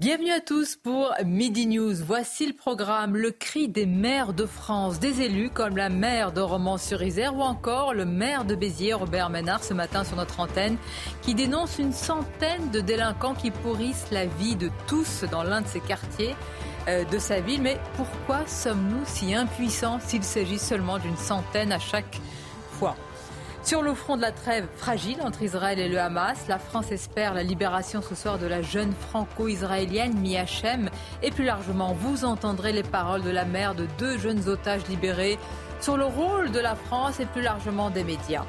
Bienvenue à tous pour Midi News. Voici le programme Le cri des maires de France, des élus comme la maire de Romans-sur-Isère ou encore le maire de Béziers, Robert Ménard, ce matin sur notre antenne, qui dénonce une centaine de délinquants qui pourrissent la vie de tous dans l'un de ces quartiers euh, de sa ville. Mais pourquoi sommes-nous si impuissants s'il s'agit seulement d'une centaine à chaque sur le front de la trêve fragile entre Israël et le Hamas, la France espère la libération ce soir de la jeune franco-israélienne Mia Shem. Et plus largement, vous entendrez les paroles de la mère de deux jeunes otages libérés sur le rôle de la France et plus largement des médias.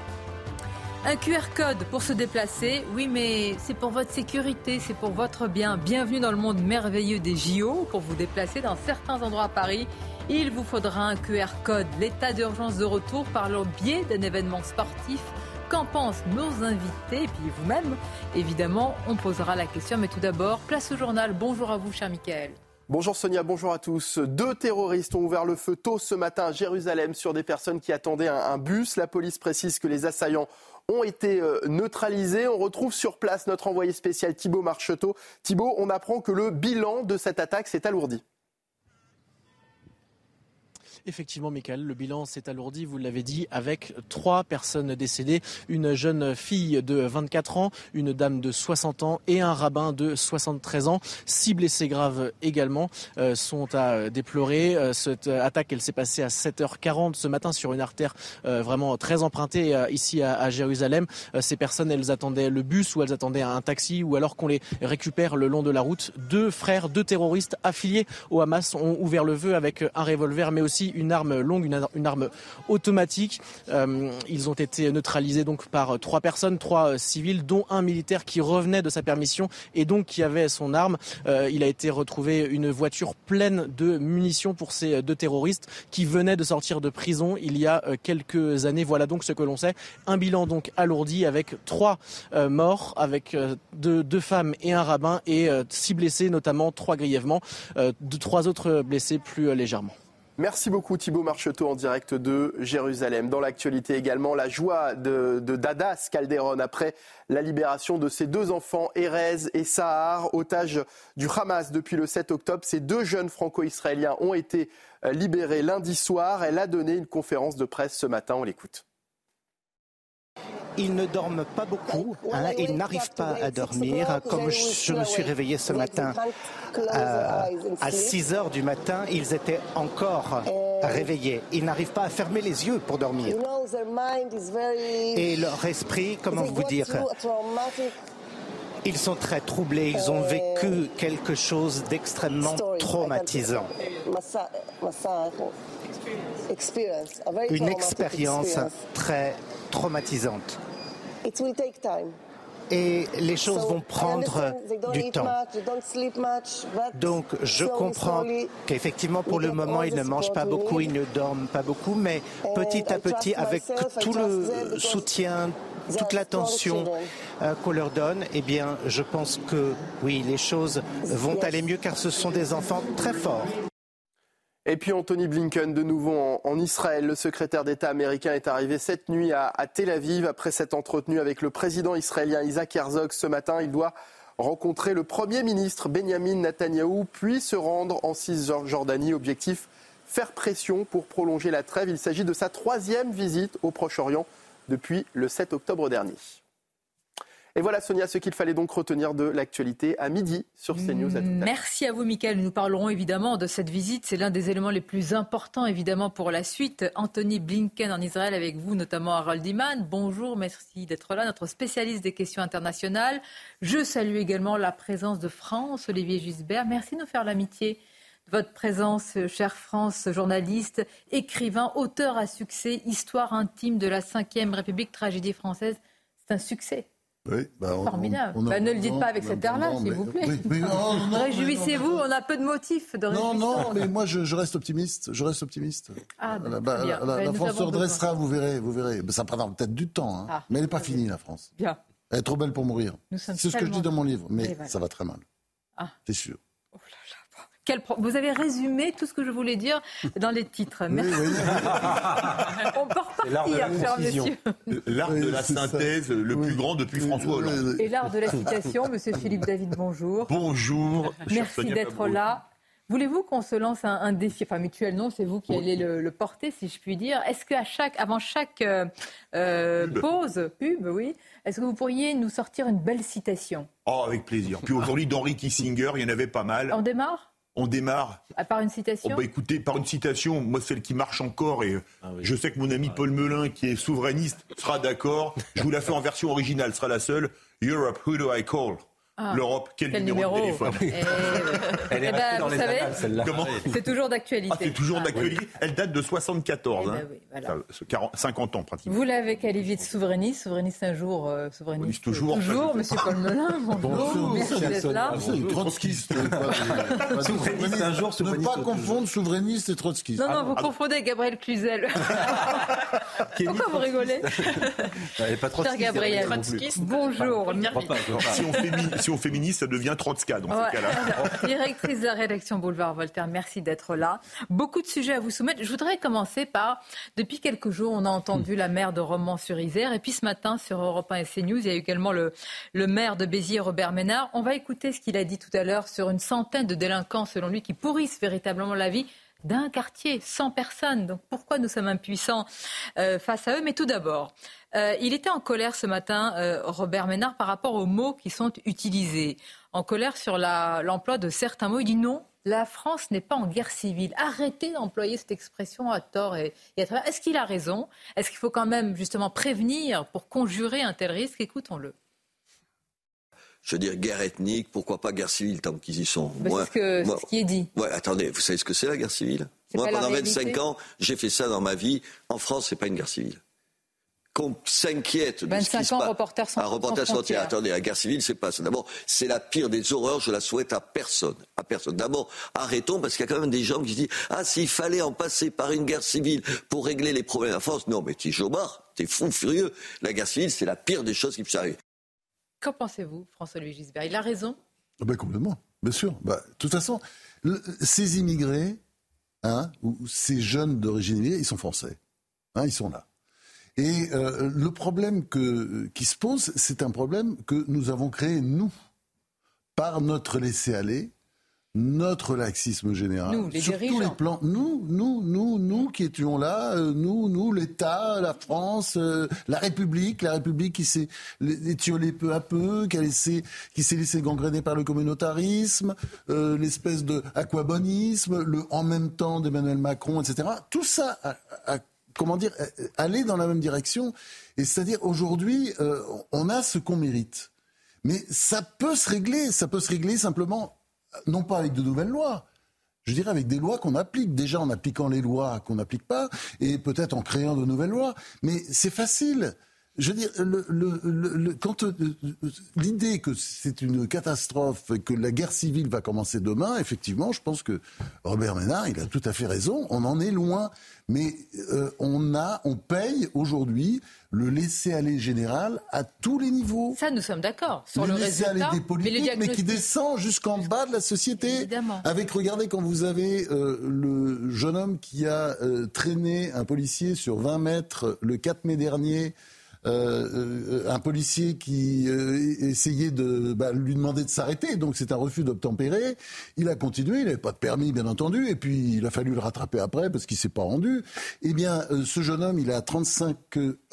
Un QR code pour se déplacer, oui mais c'est pour votre sécurité, c'est pour votre bien. Bienvenue dans le monde merveilleux des JO pour vous déplacer dans certains endroits à Paris. Il vous faudra un QR code. L'état d'urgence de retour par le biais d'un événement sportif. Qu'en pensent nos invités? Et puis vous-même Évidemment, on posera la question. Mais tout d'abord, place au journal. Bonjour à vous, cher Michael. Bonjour Sonia, bonjour à tous. Deux terroristes ont ouvert le feu tôt ce matin à Jérusalem sur des personnes qui attendaient un, bus. La police précise que les assaillants ont été euh, neutralisés. On retrouve sur place notre envoyé spécial Thibault Marcheteau. Thibault, on apprend que le bilan de cette attaque s'est alourdi. Effectivement, Michael, le bilan s'est alourdi, vous l'avez dit, avec trois personnes décédées, une jeune fille de 24 ans, une dame de 60 ans et un rabbin de 73 ans. Six blessés graves également euh, sont à déplorer. Euh, cette attaque, elle s'est passée à 7h40 ce matin sur une artère euh, vraiment très empruntée euh, ici à, à Jérusalem. Euh, ces personnes, elles attendaient le bus ou elles attendaient un taxi ou alors qu'on les récupère le long de la route. Deux frères, deux terroristes affiliés au Hamas ont ouvert le feu avec un revolver mais aussi une arme longue, une, ar- une arme automatique. Euh, ils ont été neutralisés donc par trois personnes, trois euh, civils, dont un militaire qui revenait de sa permission et donc qui avait son arme. Euh, il a été retrouvé une voiture pleine de munitions pour ces deux terroristes qui venaient de sortir de prison il y a euh, quelques années. Voilà donc ce que l'on sait. Un bilan donc alourdi avec trois euh, morts, avec euh, deux, femmes et un rabbin et euh, six blessés, notamment trois grièvement, euh, trois autres blessés plus euh, légèrement. Merci beaucoup Thibault Marcheteau en direct de Jérusalem. Dans l'actualité également, la joie de, de Dadas Calderon après la libération de ses deux enfants, Erez et Sahar, otages du Hamas depuis le 7 octobre. Ces deux jeunes franco-israéliens ont été euh, libérés lundi soir. Elle a donné une conférence de presse ce matin. On l'écoute. Ils ne dorment pas beaucoup, hein, ils n'arrivent pas à dormir. Comme je, me suis réveillé ce matin euh, à 6 heures du matin, ils étaient encore réveillés. Ils n'arrivent pas à fermer les yeux pour dormir. Et leur esprit, comment vous dire, ils sont très troublés, ils ont vécu quelque chose d'extrêmement traumatisant. Une expérience très traumatisante. Et les choses vont prendre du temps. Donc je comprends qu'effectivement pour le moment ils ne mangent pas beaucoup, ils ne dorment pas beaucoup, mais petit à petit avec tout le soutien, toute l'attention euh, qu'on leur donne, eh bien je pense que oui, les choses vont aller mieux car ce sont des enfants très forts. Et puis Anthony Blinken, de nouveau en, Israël. Le secrétaire d'État américain est arrivé cette nuit à, Tel Aviv après s'être entretenu avec le président israélien Isaac Herzog ce matin. Il doit rencontrer le Premier ministre Benjamin Netanyahou, puis se rendre en Cisjordanie. Objectif faire pression pour prolonger la trêve. Il s'agit de sa troisième visite au Proche-Orient depuis le 7 octobre dernier. Et voilà, Sonia, ce qu'il fallait donc retenir de l'actualité à midi sur CNews. À tout. Merci à vous, Michael. Nous parlerons évidemment de cette visite. C'est l'un des éléments les plus importants, évidemment, pour la suite. Anthony Blinken en Israël avec vous, notamment Harold Iman. Bonjour, merci d'être là, notre spécialiste des questions internationales. Je salue également la présence de France, Olivier Gisbert. Merci de nous faire l'amitié de votre présence, chère France, journaliste, écrivain, auteur à succès, Histoire intime de la Ve République, tragédie française. C'est un succès Oui, bah, Formidable. Bah, ne le dites pas avec cet air-là, s'il vous plaît. Réjouissez-vous, on a peu de motifs de Non, non, mais moi je, reste optimiste. Je reste optimiste. Ah, bah, la, la, France se redressera, vous verrez, vous verrez. Ça prendra peut-être du temps, hein. ah, mais elle n'est pas finie, la France. Bien. Elle est trop belle pour mourir. C'est ce que je dis dans mon livre, mais ça va très mal. Ah. C'est sûr. Vous avez résumé tout ce que je voulais dire dans les titres. Merci. On peut repartir, cher monsieur. L'art de la synthèse, le plus grand depuis François Hollande. Et l'art de la citation, monsieur Philippe David, bonjour. Bonjour. Merci d'être là. Voulez-vous qu'on se lance un, défi Enfin, mutuel, non, c'est vous qui allez le, porter, si je puis dire. Est-ce qu'à chaque, avant chaque euh, euh, pause, pub, oui, est-ce que vous pourriez nous sortir une belle citation? Oh, avec plaisir. Puis aujourd'hui, d'Henri Kissinger, il y en avait pas mal. On démarre? On démarre. À part une citation oh, bah, Écoutez, par une citation, moi celle qui marche encore, et ah je sais que mon ami Paul Melun, qui est souverainiste, sera d'accord. Je vous la fais en version originale, sera la seule. Europe, who do I call? Ah. L'Europe, quel, numéro, de téléphone eh Elle est eh ben, dans les savez, celle-là. C'est toujours d'actualité. Ah, c'est toujours ah, d'actualité. Elle date de 74, eh ben hein. 50 ans pratiquement. Vous l'avez qualifié de souverainiste, souverainiste un jour, euh, souverainiste toujours. Toujours, Monsieur Paul Melun. Bonjour, merci d'être là. Trotskiste. souverainiste un jour, Ne pas confondre souverainiste et trotskiste. Non, non, vous confondez Gabriel Cluzel. Pourquoi vous rigolez Elle n'est pas trotskiste. Gabriel. Bonjour. Si on fait féministe, féministe, ça devient Trotska dans ce cas-là. Directrice de la rédaction Boulevard Voltaire, merci d'être là. Beaucoup de sujets à vous soumettre. Je voudrais commencer par, depuis quelques jours, on a entendu la maire de Romans-sur-Isère. Et puis ce matin, sur Europe 1 et CNews, il y a également le, le maire de Béziers, Robert Ménard. On va écouter ce qu'il a dit tout à l'heure sur une centaine de délinquants, selon lui, qui pourrissent véritablement la vie d'un quartier, 100 personnes. Donc pourquoi nous sommes impuissants euh, face à eux? Mais tout d'abord, euh, il était en colère ce matin, euh, Robert Ménard, par rapport aux mots qui sont utilisés. En colère sur l'emploi de certains mots. Il dit non, la France n'est pas en guerre civile. Arrêtez d'employer cette expression à tort et, à travers. Est-ce qu'il a raison? Est-ce qu'il faut quand même justement prévenir pour conjurer un tel risque? Écoutons-le je veux dire, guerre ethnique, pourquoi pas guerre civile tant qu'ils y sont. Bah, c'est ce, qui est dit. Ouais, attendez, vous savez ce que c'est la guerre civile? Moi, pendant 25 ans, j'ai fait ça dans ma vie. En France, c'est pas une guerre civile. Qu'on s'inquiète de ce qui se ans, reporter sans, un reporter sans Attendez, la guerre civile, c'est pas ça. D'abord, c'est la pire des horreurs. Je la souhaite à personne, à personne. D'abord, arrêtons parce qu'il y a quand même des gens qui se disent ah s'il fallait en passer par une guerre civile pour régler les problèmes de la France, non mais tu es jobard, t'es fou furieux. La guerre civile, c'est la pire des choses qui puissent arriver. Qu'en pensez-vous, François-Louis Gisbert? Il a raison ah ben Complètement, bien sûr. Bah, de toute façon, ces immigrés, hein, ou ces jeunes d'origine immigrée, ils sont français. Hein, ils sont là. Et euh, le problème que, qui se pose, c'est un problème que nous avons créé, nous, par notre laisser-aller, notre laxisme général, nous, les sur tous les plans. Nous, nous, nous, nous qui étions là, euh, nous, nous, l'État, la France, euh, la République, la République qui s'est étiolée peu à peu, qui, a laissé, qui s'est laissé gangréner par le communautarisme, euh, l'espèce de aquabonisme, le en même temps d'Emmanuel Macron, etc. Tout ça a, comment dire, aller dans la même direction. Et c'est-à-dire aujourd'hui, on a ce qu'on mérite. Mais ça peut se régler, ça peut se régler simplement non pas avec de nouvelles lois, je dirais avec des lois qu'on applique. Déjà en appliquant les lois qu'on n'applique pas, et peut-être en créant de nouvelles lois. Mais c'est facile. Je veux dire, le, quand euh, l'idée que c'est une catastrophe et que la guerre civile va commencer demain, effectivement, je pense que Robert Ménard, il a tout à fait raison. On en est loin, mais euh, on a, on paye aujourd'hui le laisser-aller général à tous les niveaux. Ça, nous sommes d'accord sur le, le laisser-aller des politiques, mais, qui descend jusqu'en bas de la société. Évidemment. Avec, regardez, quand vous avez euh, le jeune homme qui a traîné un policier sur 20 mètres le 4 mai dernier euh, euh, un policier qui euh, essayait de bah, lui demander de s'arrêter, donc c'est un refus d'obtempérer. Il a continué, il n'avait pas de permis bien entendu, et puis il a fallu le rattraper après parce qu'il s'est pas rendu. Eh bien, ce jeune homme, il a 35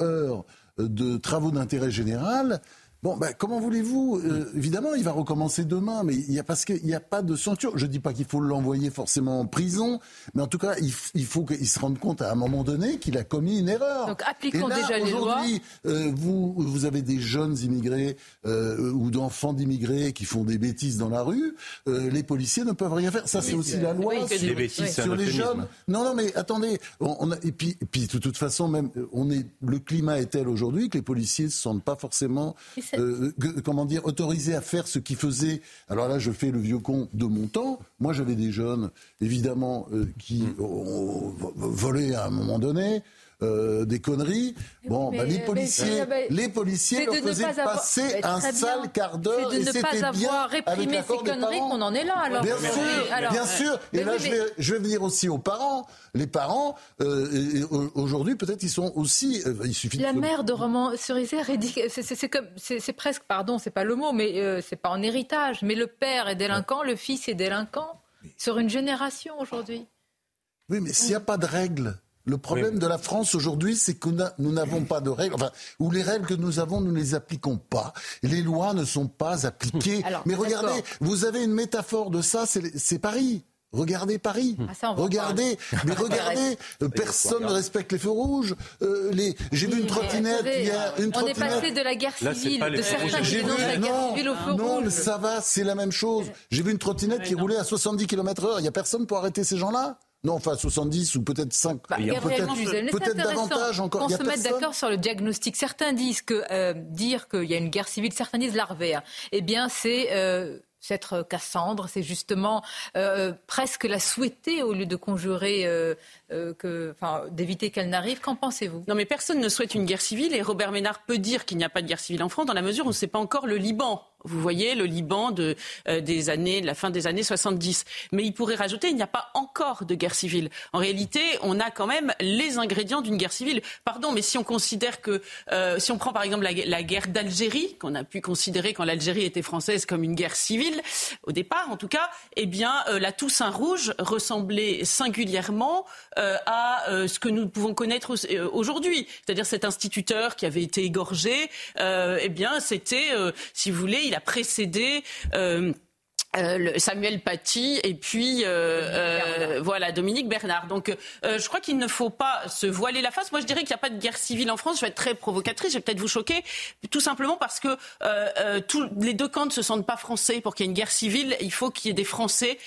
heures de travaux d'intérêt général. Bon, ben, comment voulez-vous euh, Évidemment, il va recommencer demain, mais il y a parce qu'il n'y a pas de ceinture. Je ne dis pas qu'il faut l'envoyer forcément en prison, mais en tout cas, il, faut qu'il se rende compte à un moment donné qu'il a commis une erreur. Donc, appliquons déjà les lois. Aujourd'hui, euh, vous, vous avez des jeunes immigrés euh, ou d'enfants d'immigrés qui font des bêtises dans la rue. les policiers ne peuvent rien faire. Ça, c'est aussi la loi sur, les, bêtises, sur les jeunes. Non, non, mais attendez. On, a, et puis, et puis, de toute façon, même, on est, le climat est tel aujourd'hui que les policiers ne se sentent pas forcément comment dire, autorisés à faire ce qu'ils faisaient. Alors là, je fais le vieux con de mon temps. Moi, j'avais des jeunes, évidemment, qui mm. ont volé à un moment donné. Euh, des conneries. Bon, bah, les policiers, les policiers leur faisaient passer un sale quart d'heure et c'était bien. de ne pas avoir réprimé ces conneries qu'on en est là. Alors. Bien sûr, bien sûr. Et là, je, vais, je vais venir aussi aux parents. Les parents, euh, aujourd'hui, peut-être, ils sont aussi. Euh, il suffit. La mère de Roman Cerizère c'est presque, pardon, c'est pas le mot, mais c'est pas en héritage. Mais le père est délinquant, le fils est délinquant sur une génération aujourd'hui. Oui, mais s'il n'y a pas de règles, le problème de la France aujourd'hui, c'est que nous n'avons pas de règles, enfin, ou les règles que nous avons, nous ne les appliquons pas. Les lois ne sont pas appliquées. Mais regardez, vous avez une métaphore de ça, c'est Paris. Regardez Paris. Ah, regardez, mais regardez, personne ne respecte les feux rouges. Euh, les... J'ai vu une trottinette hier. Une on est passé de la guerre civile, de certains qui dénoncent la guerre civile au feu Non, mais ça va, c'est la même chose. J'ai vu une trottinette qui roulait à 70 km/h. Il n'y a personne pour arrêter ces gens-là non, enfin 70 ou peut-être 5. Bah, peut-être davantage encore. On se met d'accord sur le diagnostic. Certains disent que euh, dire qu'il y a une guerre civile, certains disent larvaire. Eh bien, c'est euh, s'être Cassandre, c'est justement euh, presque la souhaiter au lieu de conjurer, que, enfin, d'éviter qu'elle n'arrive. Qu'en pensez-vous? Non, mais personne ne souhaite une guerre civile et Robert Ménard peut dire qu'il n'y a pas de guerre civile en France dans la mesure où ce n'est pas encore le Liban. Vous voyez le Liban de, euh, des années, la fin des années 70. Mais il pourrait rajouter, il n'y a pas encore de guerre civile. En réalité, on a quand même les ingrédients d'une guerre civile. Pardon, mais si on considère que, euh, si on prend par exemple la, guerre d'Algérie, qu'on a pu considérer quand l'Algérie était française comme une guerre civile, au départ en tout cas, eh bien euh, la Toussaint rouge ressemblait singulièrement à ce que nous pouvons connaître aujourd'hui, c'est-à-dire cet instituteur qui avait été égorgé. eh bien, c'était, si vous voulez, il a précédé euh, euh, Samuel Paty et puis euh, euh, voilà Dominique Bernard. Donc je crois qu'il ne faut pas se voiler la face. Moi je dirais qu'il n'y a pas de guerre civile en France. Je vais être très provocatrice, je vais peut-être vous choquer, tout simplement parce que tous les deux camps ne se sentent pas français. Pour qu'il y ait une guerre civile, il faut qu'il y ait des Français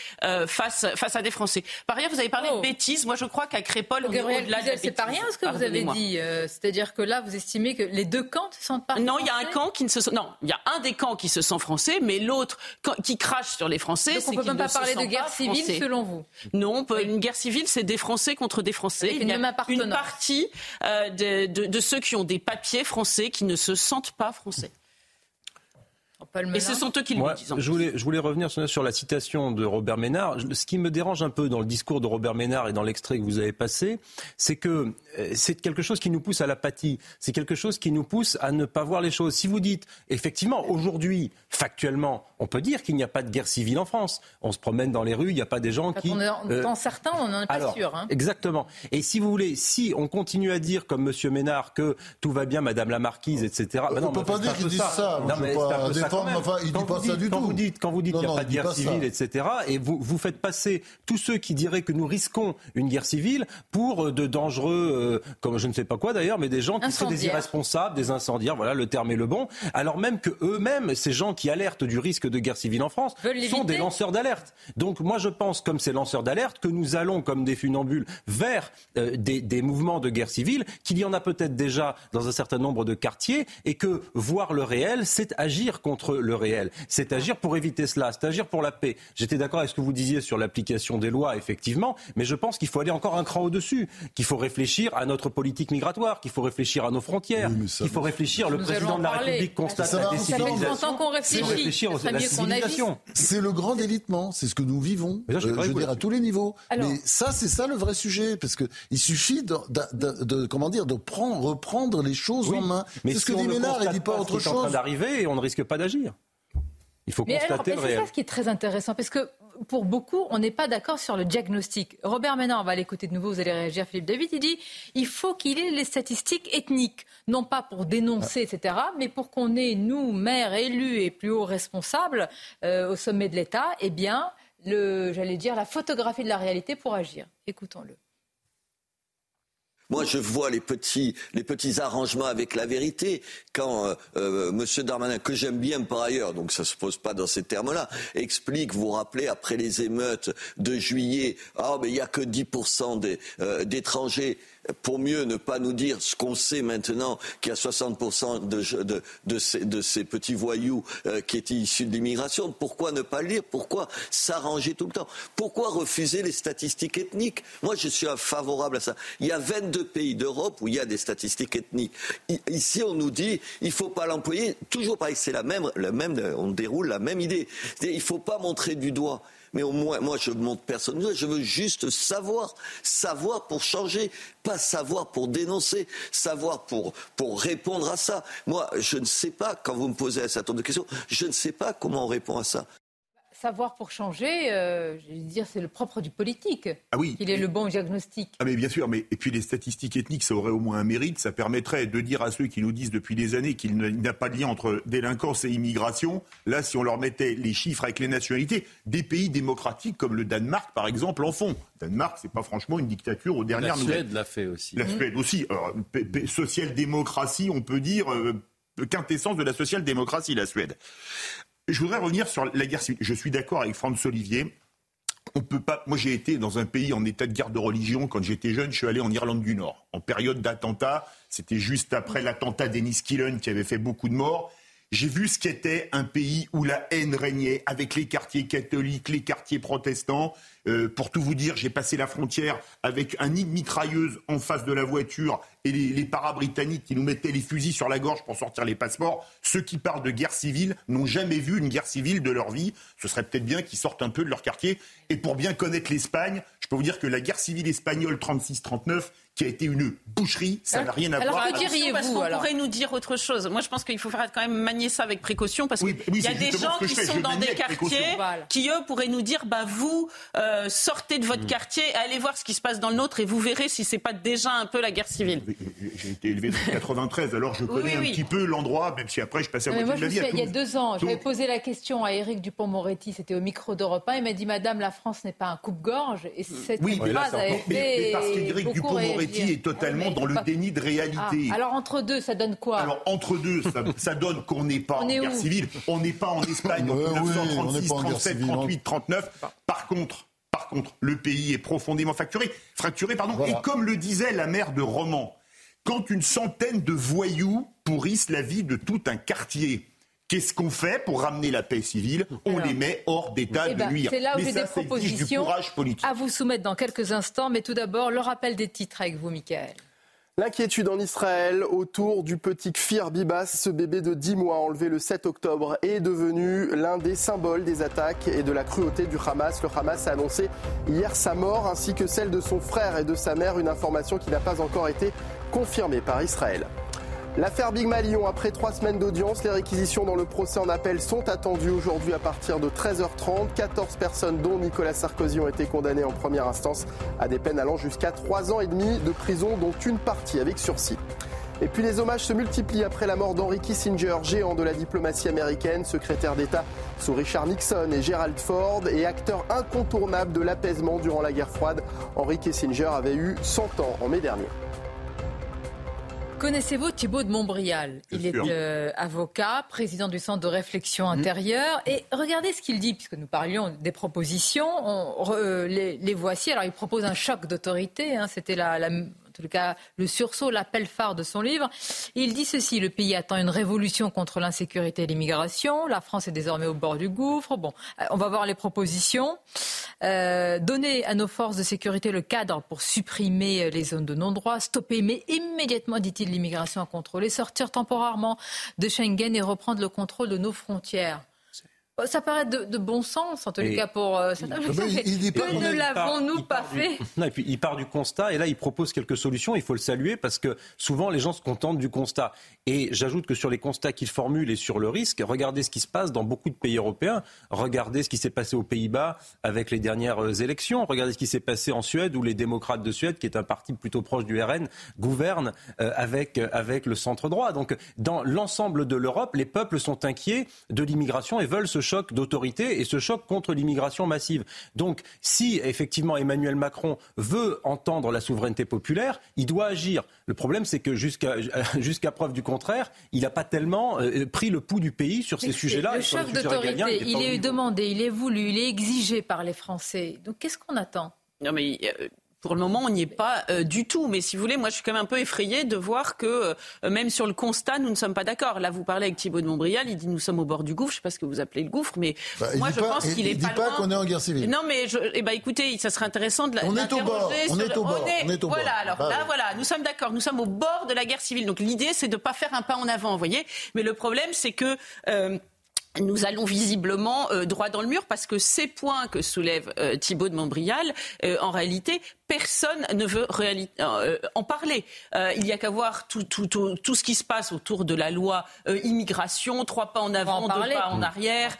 face face à des Français. Par ailleurs, vous avez parlé de oh. bêtises. Moi je crois qu'à Crépol, au-delà de C'est pas rien ce que vous avez dit. C'est-à-dire que là, vous estimez que les deux camps ne se sentent pas. Non, il y a un camp qui ne se sent... non, il y a un des camps qui se sent français, mais l'autre qui crache sur les Français. Donc on ne peut même pas parler de guerre civile selon vous Non, une guerre civile, c'est des Français contre des Français. Il y a une partie euh, de, de ceux qui ont des papiers français qui ne se sentent pas français. Et ce sont eux qui le disent. Je voulais, je voulais revenir sur la citation de Robert Ménard. Ce qui me dérange un peu dans le discours de Robert Ménard et dans l'extrait que vous avez passé, c'est que euh, c'est quelque chose qui nous pousse à l'apathie. C'est quelque chose qui nous pousse à ne pas voir les choses. Si vous dites, effectivement, aujourd'hui, factuellement, on peut dire qu'il n'y a pas de guerre civile en France. On se promène dans les rues, il n'y a pas des gens qui. On euh, dans certains, on n'en est pas sûr. Hein. Exactement. Et si vous voulez, si on continue à dire, comme M. Ménard, que tout va bien, Madame la Marquise, etc. on ne peut pas dire qu'il dit ça. Non, mais il dit pas ça du quand tout. Vous dites, quand vous dites qu'il n'y a pas de guerre civile, etc., et vous, vous faites passer tous ceux qui diraient que nous risquons une guerre civile pour euh, de dangereux, euh, comme je ne sais pas quoi d'ailleurs, mais des gens qui sont des irresponsables, des incendiaires, voilà, le terme est le bon, alors même que eux-mêmes, ces gens qui alertent du risque de guerre civile en France, sont des lanceurs d'alerte. Donc moi je pense, comme ces lanceurs d'alerte, que nous allons comme des funambules vers euh, des, des mouvements de guerre civile, qu'il y en a peut-être déjà dans un certain nombre de quartiers, et que voir le réel, c'est agir contre le réel. C'est agir pour éviter cela, c'est agir pour la paix. J'étais d'accord avec ce que vous disiez sur l'application des lois, effectivement, mais je pense qu'il faut aller encore un cran au-dessus, qu'il faut réfléchir à notre politique migratoire, qu'il faut réfléchir à nos frontières, qu'il faut réfléchir. Le président de la République constate la décivilisation. qu'on réfléchit. C'est le grand délitement, c'est ce que nous vivons, euh, je veux dire, à tous les niveaux. Mais ça, c'est ça le vrai sujet, parce qu'il suffit de, comment dire, de prendre, reprendre les choses en main. Mais ce que dit Ménard, il dit pas autre chose. en train d'arriver et on ne risque pas d'agir. Il faut constater le réel. C'est ça ce qui est très intéressant, parce que pour beaucoup, on n'est pas d'accord sur le diagnostic. Robert Ménard, on va l'écouter de nouveau, vous allez réagir, Philippe David, il dit il faut qu'il ait les statistiques ethniques, non pas pour dénoncer, etc., mais pour qu'on ait, nous, maires, élus et plus hauts responsables euh, au sommet de l'État, eh bien, j'allais dire, la photographie de la réalité pour agir. Écoutons-le. Moi, je vois les petits, les petits arrangements avec la vérité. Quand euh, euh M. Darmanin, que j'aime bien par ailleurs, donc ça se pose pas dans ces termes-là, explique, vous rappelez, après les émeutes de juillet, ah, mais il n'y a que 10% euh, d'étrangers. Pour mieux ne pas nous dire ce qu'on sait maintenant, qu'il y a 60% de, ces, petits voyous euh, qui étaient issus de l'immigration, pourquoi ne pas le lire? Pourquoi s'arranger tout le temps? Pourquoi refuser les statistiques ethniques? Moi, je suis favorable à ça. Il y a 22 pays d'Europe où il y a des statistiques ethniques. Ici, on nous dit, il ne faut pas l'employer. Toujours pareil, c'est la même, la on déroule la même idée. Il ne faut pas montrer du doigt mais au moins, moi, je ne montre personne. Je veux juste savoir, savoir pour changer, pas savoir pour dénoncer, savoir pour, pour répondre à ça. Moi, je ne sais pas, quand vous me posez un certain nombre de questions, je ne sais pas comment on répond à ça savoir pour changer, euh, je veux dire, c'est le propre du politique. Ah oui. Il est le bon diagnostic. Ah mais bien sûr, mais et puis les statistiques ethniques, ça aurait au moins un mérite. Ça permettrait de dire à ceux qui nous disent depuis des années qu'il n'y a pas de lien entre délinquance et immigration. Là, si on leur mettait les chiffres avec les nationalités, des pays démocratiques comme le Danemark, par exemple, en font. Danemark, c'est pas franchement une dictature aux dernières nouvelles. La Suède l'a fait aussi. La Suède aussi. social-démocratie, on peut dire. Euh, quintessence de la social-démocratie, la Suède. Je voudrais revenir sur la guerre civile. Je suis d'accord avec Franz Olivier. On peut pas. Moi, j'ai été dans un pays en état de guerre de religion quand j'étais jeune. Je suis allé en Irlande du Nord en période d'attentat. C'était juste après l'attentat d'Ennis Killen qui avait fait beaucoup de morts. J'ai vu ce qu'était un pays où la haine régnait, avec les quartiers catholiques, les quartiers protestants. Euh, pour tout vous dire, j'ai passé la frontière avec un nid de mitrailleuse en face de la voiture et les, les paras-britanniques qui nous mettaient les fusils sur la gorge pour sortir les passeports. Ceux qui parlent de guerre civile n'ont jamais vu une guerre civile de leur vie. Ce serait peut-être bien qu'ils sortent un peu de leur quartier. Et pour bien connaître l'Espagne, je peux vous dire que la guerre civile espagnole 36-39, qui a été une boucherie, ça n'a rien à alors, voir. Alors que diriez-vous On pourrait nous dire autre chose. Moi, je pense qu'il faut faire quand même manier ça avec précaution parce qu'il y a des gens qui sont dans des quartiers qui eux pourraient nous dire bah vous euh, sortez de votre mm. quartier, allez voir ce qui se passe dans le nôtre et vous verrez si c'est pas déjà un peu la guerre civile. J'ai été élevé dans 93, alors je connais un petit peu l'endroit, même si après je passais à moitié de la vie. il y a deux ans, j'avais posé la question à Éric Dupont-Moretti, c'était au micro d'Europe 1, il m'a dit Madame, la France n'est pas un coupe-gorge et cette oui, phrase a été mais, Dupont-Moretti est totalement dans le déni de réalité. Ah, alors entre deux, ça donne quoi Alors entre deux, ça, donne qu'on n'est pas en guerre civile. On n'est pas en Espagne en 1936, 37, 38, 39. Par contre, par contre, le pays est profondément fracturé. fracturé pardon. Et comme le disait la maire de Romans, quand une centaine de voyous pourrissent la vie de tout un quartier, Qu'est-ce qu'on fait pour ramener la paix civile? On les met hors d'état eh de ben, nuire. C'est là où j'ai des propositions à vous soumettre dans quelques instants. Mais tout d'abord, le rappel des titres avec vous, Michael. L'inquiétude en Israël autour du petit Kfir Bibas, ce bébé de 10 mois enlevé le 7 octobre, est devenu l'un des symboles des attaques et de la cruauté du Hamas. Le Hamas a annoncé hier sa mort ainsi que celle de son frère et de sa mère, une information qui n'a pas encore été confirmée par Israël. L'affaire Big Malion, après trois semaines d'audience, les réquisitions dans le procès en appel sont attendues aujourd'hui à partir de 13h30. 14 personnes, dont Nicolas Sarkozy, ont été condamnées en première instance à des peines allant jusqu'à trois ans et demi de prison, dont une partie avec sursis. Et puis les hommages se multiplient après la mort d'Henry Kissinger, géant de la diplomatie américaine, secrétaire d'État sous Richard Nixon et Gerald Ford et acteur incontournable de l'apaisement durant la guerre froide. Henry Kissinger avait eu 100 ans en mai dernier. Connaissez-vous Thibault de Montbrial? Il est euh, avocat, président du Centre de réflexion mmh. intérieure. Et regardez ce qu'il dit, puisque nous parlions des propositions. On, euh, les, voici. Alors, il propose un choc d'autorité. Hein. C'était la, la tout cas le sursaut, l'appel phare de son livre. Il dit ceci le pays attend une révolution contre l'insécurité et l'immigration. La France est désormais au bord du gouffre. Bon, euh, on va voir les propositions. Euh, donner à nos forces de sécurité le cadre pour supprimer les zones de non-droit, stopper mais immédiatement, dit-il, l'immigration à contrôler, sortir temporairement de Schengen et reprendre le contrôle de nos frontières. Ça paraît de, bon sens, en tous les cas, pour euh, cette Que ne l'avons-nous pas fait Et puis, il part du constat, et là, il propose quelques solutions. Il faut le saluer, parce que souvent, les gens se contentent du constat. Et j'ajoute que sur les constats qu'il formule et sur le risque, regardez ce qui se passe dans beaucoup de pays européens. Regardez ce qui s'est passé aux Pays-Bas avec les dernières euh, élections. Regardez ce qui s'est passé en Suède, où les démocrates de Suède, qui est un parti plutôt proche du RN, gouvernent euh, avec, avec le centre droit. Donc, dans l'ensemble de l'Europe, les peuples sont inquiets de l'immigration et veulent se choc d'autorité et ce choc contre l'immigration massive. Donc, si effectivement Emmanuel Macron veut entendre la souveraineté populaire, il doit agir. Le problème, c'est que jusqu'à jusqu'à preuve du contraire, il n'a pas tellement euh, pris le pouls du pays sur ces sujets-là. Le choc d'autorité, il, est demandé, il est voulu, il est exigé par les Français. Donc, qu'est-ce qu'on attend? Non, mais euh, pour le moment, on n'y est pas euh, du tout. Mais si vous voulez, moi, je suis quand même un peu effrayée de voir que euh, même sur le constat, nous ne sommes pas d'accord. Là, vous parlez avec Thibault de Montbrial, il dit nous sommes au bord du gouffre. Je ne sais pas ce que vous appelez le gouffre, mais bah, moi, je pense qu'il est il pas, dit pas qu'on est en guerre civile. Non, mais je, eh ben, écoutez, ça serait intéressant de On est au bord. On est au bord. On est, au voilà, alors bah là, voilà, nous sommes d'accord. Nous sommes au bord de la guerre civile. Donc l'idée, c'est de ne pas faire un pas en avant, vous voyez. Mais le problème, c'est que euh, nous allons visiblement euh, droit dans le mur parce que ces points que soulève euh, Thibault de Montbrial, euh, en réalité, personne ne veut en parler. il n'y a qu'à voir tout, tout, tout, ce qui se passe autour de la loi immigration, trois pas en avant, deux pas en arrière.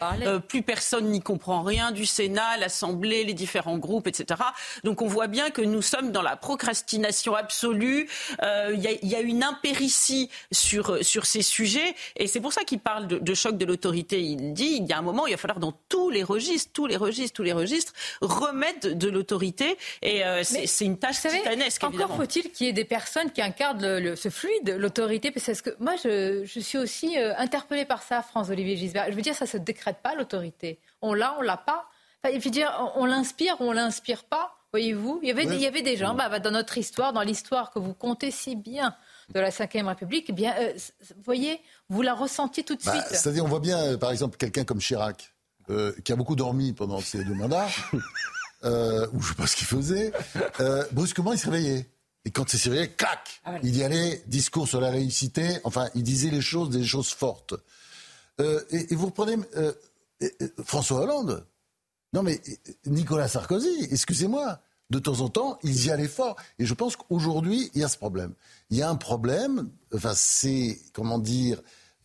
plus personne n'y comprend rien du Sénat, l'Assemblée, les différents groupes, etc. Donc on voit bien que nous sommes dans la procrastination absolue. Il y, y, a une impéritie sur, sur ces sujets et c'est pour ça qu'il parle de, de choc de l'autorité il dit il y a un moment, il va falloir dans tous les registres, tous les registres, tous les registres, remettre de l'autorité. Et euh, c'est une tâche titanesque. Encore faut-il qu'il y ait des personnes qui incarnent ce fluide, l'autorité. Parce que moi, je, suis aussi euh, interpellée par ça, France-Olivier Gisbert. Je veux dire, ça ne se décrète pas, l'autorité. On l'a, on l'a pas. Enfin, il faut dire, on, l'inspire ou on l'inspire pas. Voyez-vous, il y avait, il y avait des gens, bah, bah, dans notre histoire, dans l'histoire que vous comptez si bien, de la Ve République, eh bien, euh, vous voyez, vous la ressentiez tout de bah, suite. C'est-à-dire, on voit bien, euh, par exemple, quelqu'un comme Chirac, euh, qui a beaucoup dormi pendant ses deux mandats, ou je ne sais pas ce qu'il faisait, brusquement, il se réveillait. Et quand il se réveillait, clac ah, Il y allait, discours sur la laïcité, enfin, il disait les choses, des choses fortes. Et, et, vous reprenez François Hollande, non mais Nicolas Sarkozy, excusez-moi, de temps en temps, ils y allaient fort. Et je pense qu'aujourd'hui, il y a ce problème. Il y a un problème, enfin, c'est, comment dire,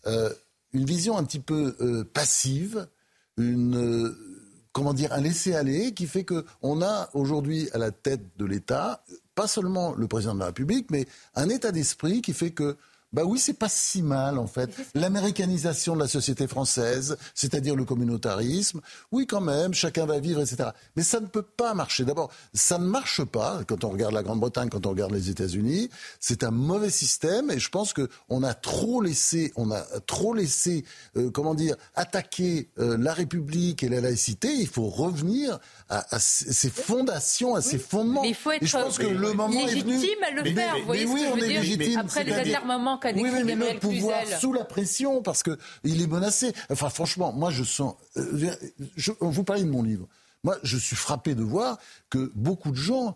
euh, une vision un petit peu euh, passive, une, euh, comment dire, un laisser-aller qui fait qu'on a aujourd'hui à la tête de l'État, pas seulement le président de la République, mais un état d'esprit qui fait que bah oui, c'est pas si mal en fait. L'américanisation de la société française, c'est-à-dire le communautarisme, oui quand même, chacun va vivre, etc. Mais ça ne peut pas marcher. D'abord, ça ne marche pas quand on regarde la Grande-Bretagne, quand on regarde les États-Unis. C'est un mauvais système et je pense que on a trop laissé, on a trop laissé, euh, comment dire, attaquer euh, la République et la laïcité. Il faut revenir à, ces fondations, à ces fondements. Mais il faut être et je pense que le moment légitime est venu. à le faire. vous voyez oui, ce que je veux dire? légitime, Après les atermoiements qu'a décrit oui, mais le pouvoir sous la pression parce que il est menacé. Enfin, franchement, moi, je sens. Euh, je, vous parlez de mon livre. Moi, je suis frappé de voir que beaucoup de gens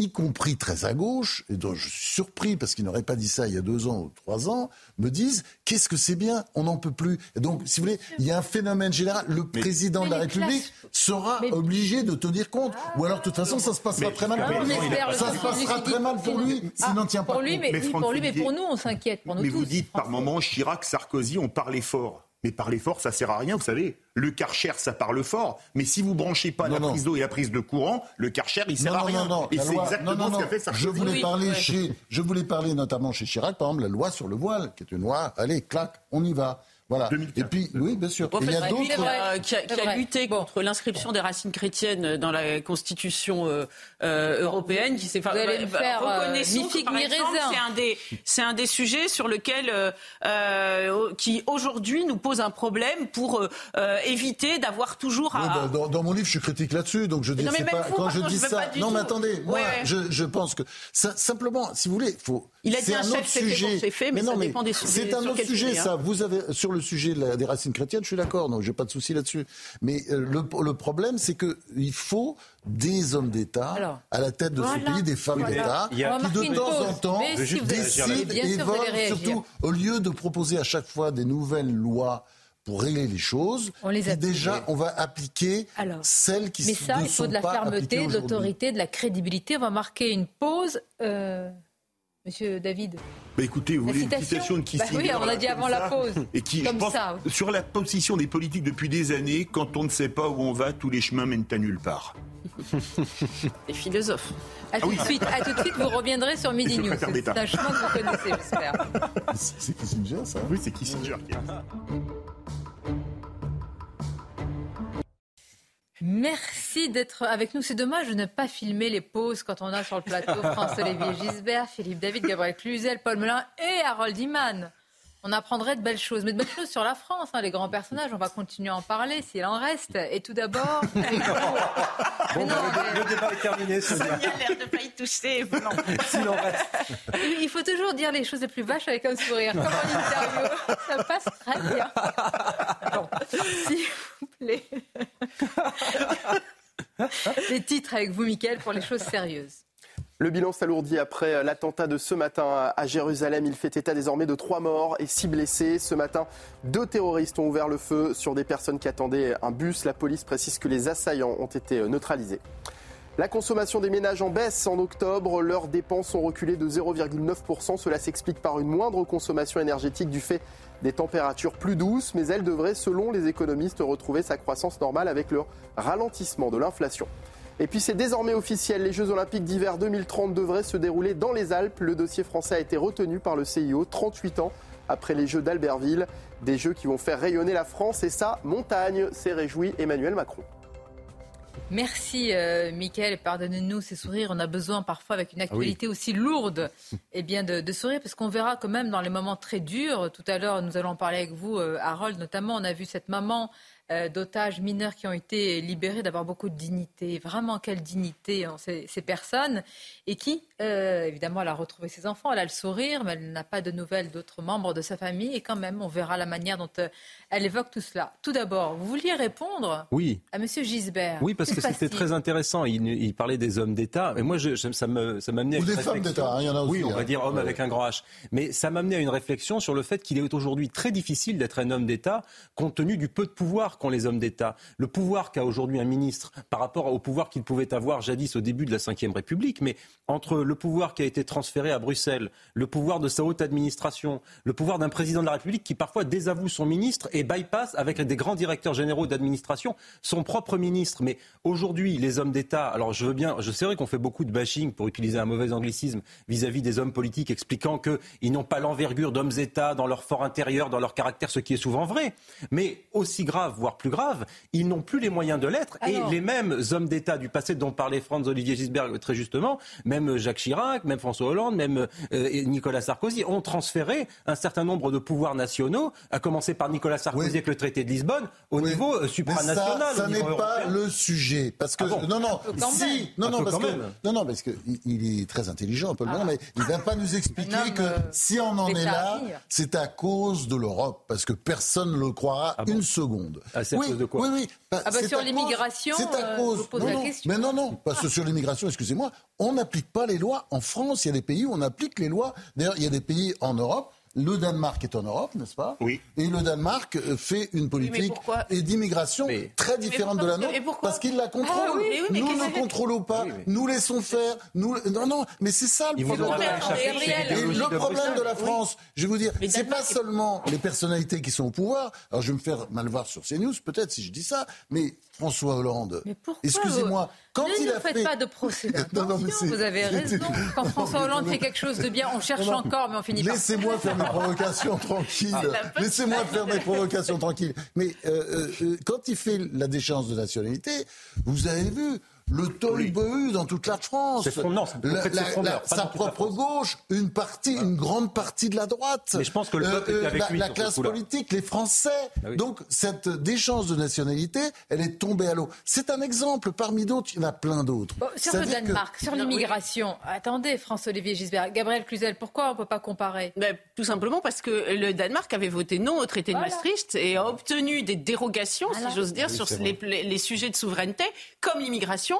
y compris très à gauche, et dont je suis surpris parce qu'ils n'auraient pas dit ça il y a deux ans ou trois ans, me disent qu'est-ce que c'est bien, on n'en peut plus. Et donc, si vous voulez, il y a un phénomène général. Le président de la République sera obligé de tenir compte. ou alors, de toute façon, ça se passera très mal pour lui. Ça se passera très mal pour lui s'il n'en tient pas pour lui, Mais, pour lui, mais pour nous, on s'inquiète. Mais vous dites par moment, Chirac, Sarkozy, on parlait fort. Mais parler fort, ça sert à rien, vous savez. Le Karcher, ça parle fort. Mais si vous branchez pas la prise d'eau et la prise de courant, le Karcher, il sert à rien. et c'est exactement ce qu'a fait Sarkozy. Je voulais, parler chez, je voulais parler notamment chez Chirac, par exemple, la loi sur le voile, qui est une loi, allez, clac, on y va. Voilà. Et puis, oui, bien sûr. il y a d'autres. Qui, a, lutté contre l'inscription des racines chrétiennes dans la Constitution euh, euh, européenne, qui s'est euh, faire reconnaissance. par exemple, c'est un des, c'est un des sujets sur lequel, qui aujourd'hui nous pose un problème pour éviter d'avoir toujours. À... dans, dans, mon livre, je suis critique là-dessus, donc je dis pas quand je dis ça. Non, mais attendez, moi, Je, je, pense que ça, simplement, si vous voulez, faut. Il a dit un, autre sujet. Fait, mais, mais, non, mais C'est un autre sujet, ça. Vous avez sur le le sujet des racines chrétiennes, je suis d'accord, donc j'ai pas de souci là-dessus. Mais euh, le, problème, c'est qu'il faut des hommes d'État à la tête de ce pays, des femmes d'État, qui de temps en temps décident et veulent, surtout au lieu de proposer à chaque fois des nouvelles lois pour régler les choses, on les déjà on va appliquer celles qui mais ça, il faut de la fermeté, de l'autorité, de la crédibilité. On va marquer une pause. Euh, Monsieur David bah écoutez, vous voulez une citation de Kissinger bah Oui, on l'a dit avant la pause. Et qui, je pense, sur la position des politiques depuis des années, quand on ne sait pas où on va, tous les chemins mènent à nulle part. Les philosophes. À ah tout de suite, à tout de suite, vous reviendrez sur Midi News. C'est un chemin que vous connaissez, j'espère. C'est Kissinger, ça Oui, c'est Kissinger qui a Merci d'être avec nous. C'est dommage de ne pas filmer les pauses quand on a sur le plateau France-Olivier Gisbert, Philippe David, Gabriel Cluzel, Paul Melun et Harold Iman. On apprendrait de belles choses, mais de belles choses sur la France, hein, les grands personnages. On va continuer à en parler s'il en reste. Et tout d'abord. bon, non, le, débat est terminé. Ça a l'air de pas y toucher. S'il en reste. Il faut toujours dire les choses les plus vaches avec un sourire, comme en interview. Ça passe très bien. Bon, s'il vous plaît. Les titres avec vous, Mickaël, pour les choses sérieuses. Le bilan s'alourdit après l'attentat de ce matin à Jérusalem. Il fait état désormais de trois morts et six blessés. Ce matin, deux terroristes ont ouvert le feu sur des personnes qui attendaient un bus. La police précise que les assaillants ont été neutralisés. La consommation des ménages en baisse en octobre. Leurs dépenses ont reculé de 0,9%. Cela s'explique par une moindre consommation énergétique du fait des températures plus douces, mais elle devrait, selon les économistes, retrouver sa croissance normale avec le ralentissement de l'inflation. Et puis c'est désormais officiel, les Jeux Olympiques d'hiver 2030 devraient se dérouler dans les Alpes. Le dossier français a été retenu par le CIO 38 ans après les Jeux d'Albertville. Des Jeux qui vont faire rayonner la France et sa montagne, s'est réjoui Emmanuel Macron. Merci euh, Mickaël, pardonnez-nous ces sourires. On a besoin parfois avec une actualité aussi lourde eh bien de, de sourire parce qu'on verra quand même dans les moments très durs. Tout à l'heure, nous allons parler avec vous, euh, Harold, notamment. On a vu cette maman euh, d'otages mineurs qui ont été libérés, d'avoir beaucoup de dignité. Vraiment, quelle dignité ont ces, personnes. Et qui, euh, évidemment, elle a retrouvé ses enfants, elle a le sourire, mais elle n'a pas de nouvelles d'autres membres de sa famille. Et quand même, on verra la manière dont euh, elle évoque tout cela. Tout d'abord, vous vouliez répondre oui. à M. Gisbert. Oui, parce que c'était très intéressant. Il, parlait des hommes d'État. Et moi, je, ça m'amenait à Ou des femmes d'État, hein, il y en a aussi. Oui, on va hein. dire homme avec un grand H. Mais ça m'amenait à une réflexion sur le fait qu'il est aujourd'hui très difficile d'être un homme d'État compte tenu du peu de pouvoir qu'ont les hommes d'État. Le pouvoir qu'a aujourd'hui un ministre par rapport au pouvoir qu'il pouvait avoir jadis au début de la Ve République, mais entre le pouvoir qui a été transféré à Bruxelles, le pouvoir de sa haute administration, le pouvoir d'un président de la République qui parfois désavoue son ministre et bypass avec des grands directeurs généraux d'administration son propre ministre. Mais aujourd'hui, les hommes d'État, alors je veux bien, je sais qu'on fait beaucoup de bashing pour utiliser un mauvais anglicisme vis-à-vis des hommes politiques, expliquant qu'ils n'ont pas l'envergure d'hommes d'État dans leur fort intérieur, dans leur caractère, ce qui est souvent vrai. Mais aussi grave, voire plus grave, ils n'ont plus les moyens de l'être. Et les mêmes hommes d'État du passé dont parlait Franz-Olivier Gisbert très justement, même Jacques Chirac, même François Hollande, même euh, Nicolas Sarkozy, ont transféré un certain nombre de pouvoirs nationaux, à commencer par Nicolas Sarkozy avec le traité de Lisbonne, au niveau euh, supranational. Mais ça, ça n'est pas le sujet. Parce que, ah non, non, si, non, non, parce que, non, non, parce que il est très intelligent, Paul ah. mais il ne va pas nous expliquer que si on en est là, c'est à cause de l'Europe, parce que personne ne le croira ah une seconde. oui, oui, oui. Bah, ah bah sur l'immigration, c'est à euh, cause. pose la question. Mais non, non, parce que sur l'immigration, excusez-moi, on n'applique pas les lois en France. Il y a des pays où on applique les lois. D'ailleurs, il y a des pays en Europe le Danemark est en Europe, n'est-ce pas Oui. Et le Danemark euh, fait une politique et d'immigration très différente de la nôtre parce qu'il la contrôle. Ah nous ne contrôlons pas, nous laissons faire. Nous... Non, non, mais c'est ça le problème. Et le problème de la France, je vais vous dire, c'est pas seulement les personnalités qui sont au pouvoir. Alors je vais me faire mal voir sur CNews, peut-être si je dis ça, mais François Hollande. Excusez-moi. Quand ne il nous faites pas de procès Vous avez raison. Quand François Hollande fait quelque chose de bien, on cherche encore, mais on finit par. Laissez-moi faire mes provocations tranquilles. Laissez-moi faire mes provocations tranquilles. Mais euh, euh, euh, quand il fait la déchéance de nationalité, vous avez vu, le tollbeu dans toute la France. sa propre gauche, une partie, une grande partie de la droite. Mais je pense que le peuple euh, avec la, la classe politique, les Français. Bah Donc cette déchéance de nationalité, elle est tombée à l'eau. C'est un exemple parmi d'autres. Il y en a plein d'autres. sur le Danemark, sur l'immigration. Attendez, François-Olivier Gisbert, Gabriel Cluzel, pourquoi on ne peut pas comparer? Ben, Tout simplement parce que le Danemark avait voté non au traité de Maastricht et a obtenu des dérogations, si j'ose dire, sur les, les sujets de souveraineté, comme l'immigration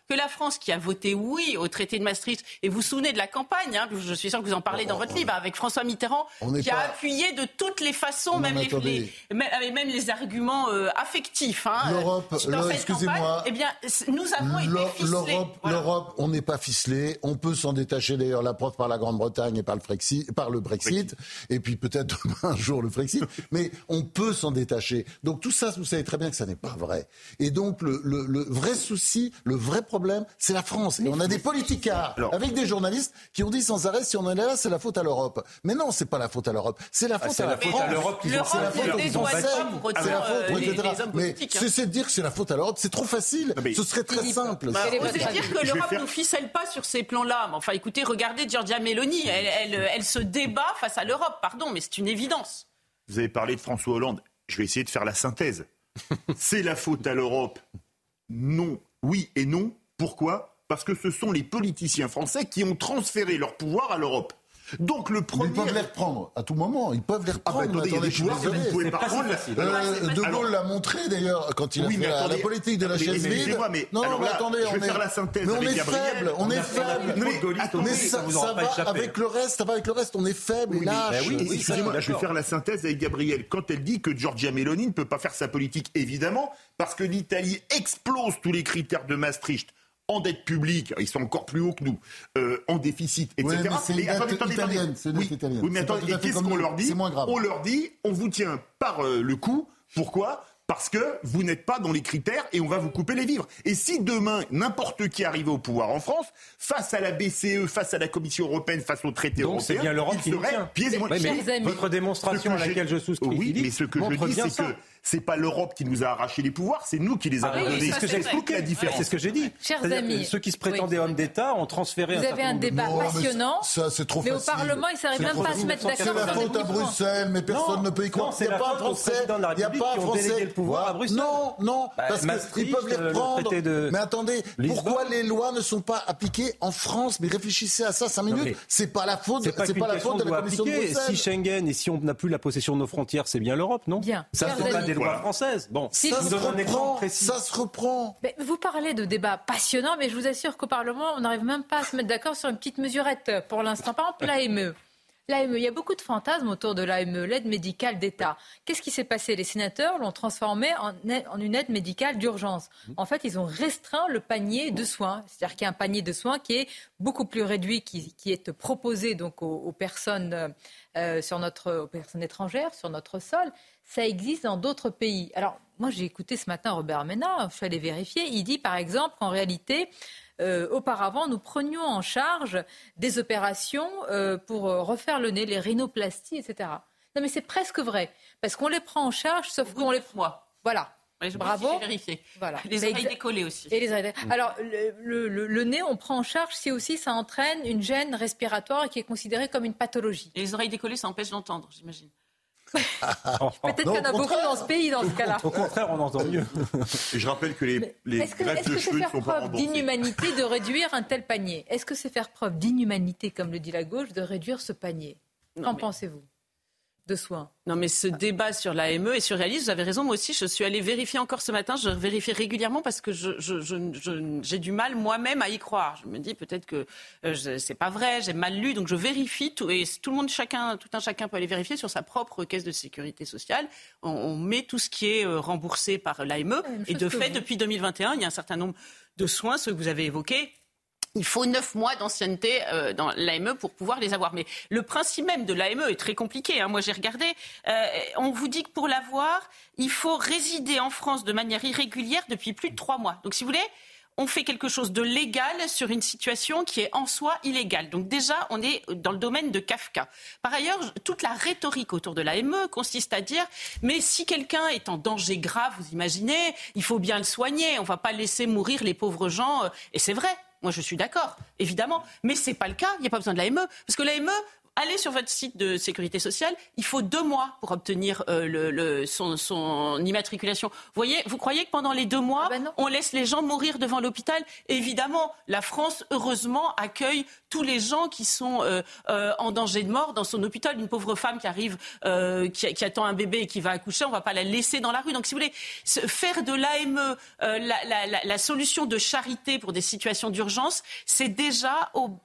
que la France, qui a voté oui au traité de Maastricht, et vous vous souvenez de la campagne, hein, je suis sûr que vous en parlez dans votre livre, avec François Mitterrand, qui a appuyé de toutes les façons, même les, même les, arguments euh, affectifs. Hein, L'Europe, excusez-moi. Eh bien, nous avons été ficelés. L'Europe, on n'est pas ficelé. On peut s'en détacher d'ailleurs, la preuve par la Grande-Bretagne et par le, Brexit, par le Brexit, et puis peut-être un jour le Brexit. mais on peut s'en détacher. Donc tout ça, vous savez très bien que ça n'est pas vrai. Et donc le, le, le vrai souci, le vrai problème, c'est la France. Et on a des politicards avec des journalistes qui ont dit sans arrêt si on est là, c'est la faute à l'Europe. Mais non, c'est pas la faute à l'Europe. C'est la ah, faute à la, France. C'est la faute aux. C'est faute, etc. Mais cessez de dire que c'est la faute à l'Europe. C'est trop facile. Ce serait très simple. Bah, vous allez dire que l'Europe ne ficelle pas sur ces plans-là. Enfin, écoutez, regardez Giorgia Meloni. Elle se débat face à l'Europe. Pardon, mais c'est une évidence. Vous avez parlé de François Hollande. Je vais essayer de faire la synthèse. C'est la faute à l'Europe? Non, oui et non. Pourquoi? Parce que ce sont les politiciens français qui ont transféré leur pouvoir à l'Europe. Donc le premier. ils peuvent les reprendre à tout moment. Ils peuvent les reprendre. Ah bah attendez, attendez, il y a des vous pouvez pas prendre. Euh, de Gaulle l'a montré d'ailleurs quand il a fait la, politique de la chaise vide. Mais, non, non, mais attendez, je vais on faire la synthèse mais on avec est faible, on est faible. Mais, ça, ça va avec le reste, ça va avec le reste. On est faible lâche. Oui, excusez-moi, je vais faire la synthèse avec Gabriel. Quand elle dit que Giorgia Meloni ne peut pas faire sa politique, évidemment, parce que l'Italie explose tous les critères de Maastricht en dette publique, ils sont encore plus hauts que nous, euh, en déficit, etc. Oui, mais c'est une dette italienne, c'est oui, italienne. Oui, mais attendez, qu'est-ce qu'on leur dit On leur dit, on vous tient par euh, le cou. Pourquoi? Parce que vous n'êtes pas dans les critères et on va vous couper les vivres. Et si demain, n'importe qui arrivait au pouvoir en France, face à la BCE, face à la Commission européenne, face au traité Donc européen, c'est bien l'Europe qui serait pieds et mais votre démonstration à laquelle je souscris, oui, mais ce que je dis, c'est que c'est pas l'Europe qui nous a arraché les pouvoirs, c'est nous qui les avons ah donnés. C'est ce que j'ai expliqué. La différence. C'est ce que j'ai dit. Chers amis, ceux qui se prétendaient hommes d'État ont transféré. Vous avez un débat passionnant. Ça, c'est trop Mais au Parlement, ils n'arrivent même pas à se mettre d'accord. C'est la faute à Bruxelles, mais personne ne peut y croire. Il n'y a pas un Français. Il n'y a pas un Français. le pouvoir à Bruxelles. Non, non, bah, parce qu'ils peuvent les euh, reprendre. Mais attendez, pourquoi les lois ne sont pas appliquées en France? Mais réfléchissez à ça 5 minutes. C'est pas la faute. C'est pas la faute de la Commission de Bruxelles. Si Schengen et si on n'a plus la possession de nos frontières, c'est bien l'Europe, non? Bien. Ça ne sont pas des lois françaises. Bon. Ça se reprend. Ça se reprend. vous parlez de débats passionnants, mais je vous assure qu'au Parlement, on n'arrive même pas à se mettre d'accord sur une petite mesurette pour l'instant. Par exemple, l'AME. L'AME, il y a beaucoup de fantasmes autour de l'AME, l'aide médicale d'État. Qu'est-ce qui s'est passé? Les sénateurs l'ont transformé en, en, une aide médicale d'urgence. En fait, ils ont restreint le panier de soins. C'est-à-dire qu'il y a un panier de soins qui est beaucoup plus réduit, qui, qui est proposé donc aux, personnes euh, sur notre, aux personnes étrangères sur notre sol. Ça existe dans d'autres pays. Alors, moi, j'ai écouté ce matin Robert Ménard, je suis allé vérifier. Il dit, par exemple, qu'en réalité, euh, auparavant, nous prenions en charge des opérations euh, pour euh, refaire le nez, les rhinoplasties, etc. Non, mais c'est presque vrai, parce qu'on les prend en charge, sauf qu'on les... Moi. Voilà. Bravo. Vérifié. Voilà. Les oreilles décollées aussi. Et les oreilles... Alors, le, le, nez, on prend en charge si aussi ça entraîne une gêne respiratoire qui est considérée comme une pathologie. Et les oreilles décollées, ça empêche d'entendre, j'imagine. Peut-être qu'il y en a beaucoup dans ce pays dans ce cas-là. Au contraire, on entend mieux. je rappelle que les, les est-ce que, est-ce que c'est faire preuve d'inhumanité de réduire un tel panier? Est-ce que c'est faire preuve d'inhumanité, comme le dit la gauche, de réduire ce panier? Qu'en pensez-vous? De soins. Non, mais ce débat sur l'AME et sur Realis, vous avez raison, moi aussi, je suis allée vérifier encore ce matin, je vérifie régulièrement parce que j'ai je, je, du mal moi-même à y croire. Je me dis peut-être que euh, c'est pas vrai, j'ai mal lu, donc je vérifie tout, et tout le monde, chacun, tout un chacun peut aller vérifier sur sa propre caisse de sécurité sociale. On, met tout ce qui est euh, remboursé par l'AME, et de fait, depuis 2021, il y a un certain nombre de soins, ceux que vous avez évoqués, il faut neuf mois d'ancienneté euh, dans l'AME pour pouvoir les avoir. Mais le principe même de l'AME est très compliqué. Hein. Moi, j'ai regardé. Euh, on vous dit que pour l'avoir, il faut résider en France de manière irrégulière depuis plus de trois mois. Donc, si vous voulez, on fait quelque chose de légal sur une situation qui est en soi illégale. Donc déjà, on est dans le domaine de Kafka. Par ailleurs, toute la rhétorique autour de l'AME consiste à dire, mais si quelqu'un est en danger grave, vous imaginez, il faut bien le soigner, on ne va pas laisser mourir les pauvres gens. Et c'est vrai, moi, je suis d'accord, évidemment. Mais ce n'est pas le cas. Il n'y a pas besoin de l'AME. Parce que l'AME, allez sur votre site de sécurité sociale, il faut deux mois pour obtenir euh, le, son, immatriculation. Vous voyez, vous croyez que pendant les deux mois, ah ben on laisse les gens mourir devant l'hôpital? Évidemment, la France, heureusement, accueille tous les gens qui sont euh, euh, en danger de mort dans son hôpital. Une pauvre femme qui arrive, qui, attend un bébé et qui va accoucher, on ne va pas la laisser dans la rue. Donc, si vous voulez, faire de l'AME la, solution de charité pour des situations d'urgence, c'est déjà au,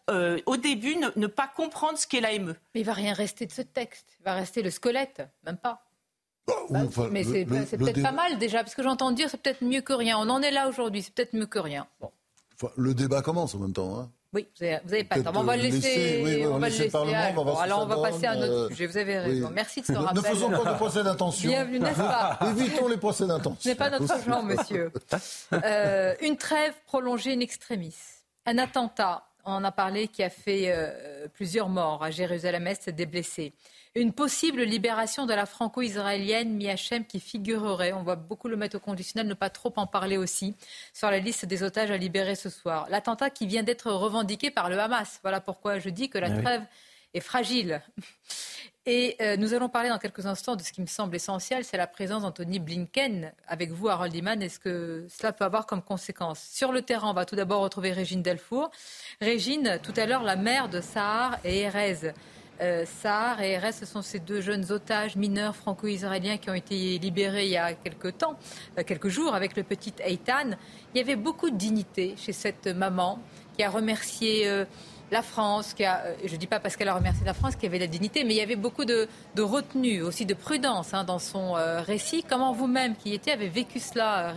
au début ne, ne pas comprendre ce qu'est l'AME mais il va rien rester de ce texte. Il va rester le squelette, même pas. Bah, bah, mais c'est peut-être pas mal déjà, parce que j'entends dire c'est peut-être mieux que rien. On en est là aujourd'hui, c'est peut-être mieux que rien. Bon. le débat commence en même temps. Hein. Oui, vous n'avez pas le temps. On va le laisser. on, va le laisser. alors on va passer à un autre euh, sujet. Vous avez raison. Merci de ce rappel. Ne faisons pas de procès d'intention. Bienvenue, n'est-ce pas Évitons les procès d'intention. Ce n'est pas notre genre, monsieur. Euh, une trêve prolongée in extremis. Un attentat on en a parlé, qui a fait euh, plusieurs morts à Jérusalem-Est, des blessés. Une possible libération de la franco-israélienne Miachem qui figurerait, on voit beaucoup le mettre au conditionnel, ne pas trop en parler aussi, sur la liste des otages à libérer ce soir. L'attentat qui vient d'être revendiqué par le Hamas. Voilà pourquoi je dis que la ah trêve est fragile. Et euh, nous allons parler dans quelques instants de ce qui me semble essentiel, c'est la présence d'Anthony Blinken avec vous, Harold Iman. Est-ce que cela peut avoir comme conséquence? Sur le terrain, on va tout d'abord retrouver Régine Delfour. Régine, tout à l'heure, la mère de Sahar et Erez. Euh, Sahar et Erez, ce sont ces deux jeunes otages mineurs franco-israéliens qui ont été libérés il y a quelques temps, euh, quelques jours, avec le petit Eitan. Il y avait beaucoup de dignité chez cette maman qui a remercié... La France, qui a, euh, je ne dis pas parce qu'elle a remercié la France qui avait la dignité, mais il y avait beaucoup de, retenue, aussi de prudence hein, dans son euh, récit. Comment vous-même, qui y étiez, avez vécu cela, euh,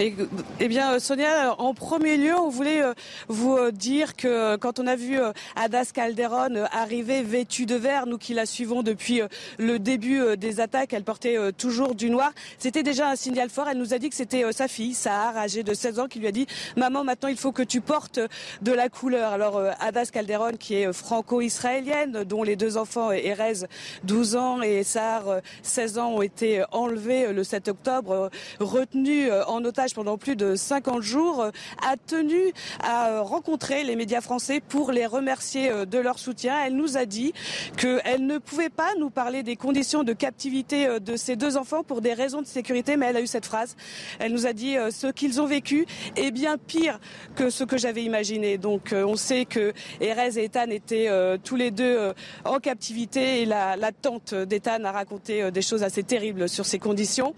Régine eh bien, Sonia, en premier lieu, on voulait euh, vous euh, dire que quand on a vu euh, Adas Calderon arriver vêtue de vert, nous qui la suivons depuis le début des attaques, elle portait toujours du noir. C'était déjà un signal fort. Elle nous a dit que c'était sa fille, Sahar, âgée de 16 ans, qui lui a dit Maman, maintenant il faut que tu portes de la couleur. Alors, Adas Calderon, qui est franco-israélienne, dont les deux enfants, Erez, 12 ans, et Sahar, 16 ans, ont été enlevés le 7 octobre, retenus en otage pendant plus de 50 jours, euh, a tenu à euh, rencontrer les médias français pour les remercier euh, de leur soutien. Elle nous a dit qu'elle ne pouvait pas nous parler des conditions de captivité de ces deux enfants pour des raisons de sécurité, mais elle a eu cette phrase. Elle nous a dit ce qu'ils ont vécu est bien pire que ce que j'avais imaginé. Donc on sait que Erez et Ethan étaient tous les deux en captivité et la, la tante d'Ethan a raconté des choses assez terribles sur ces conditions.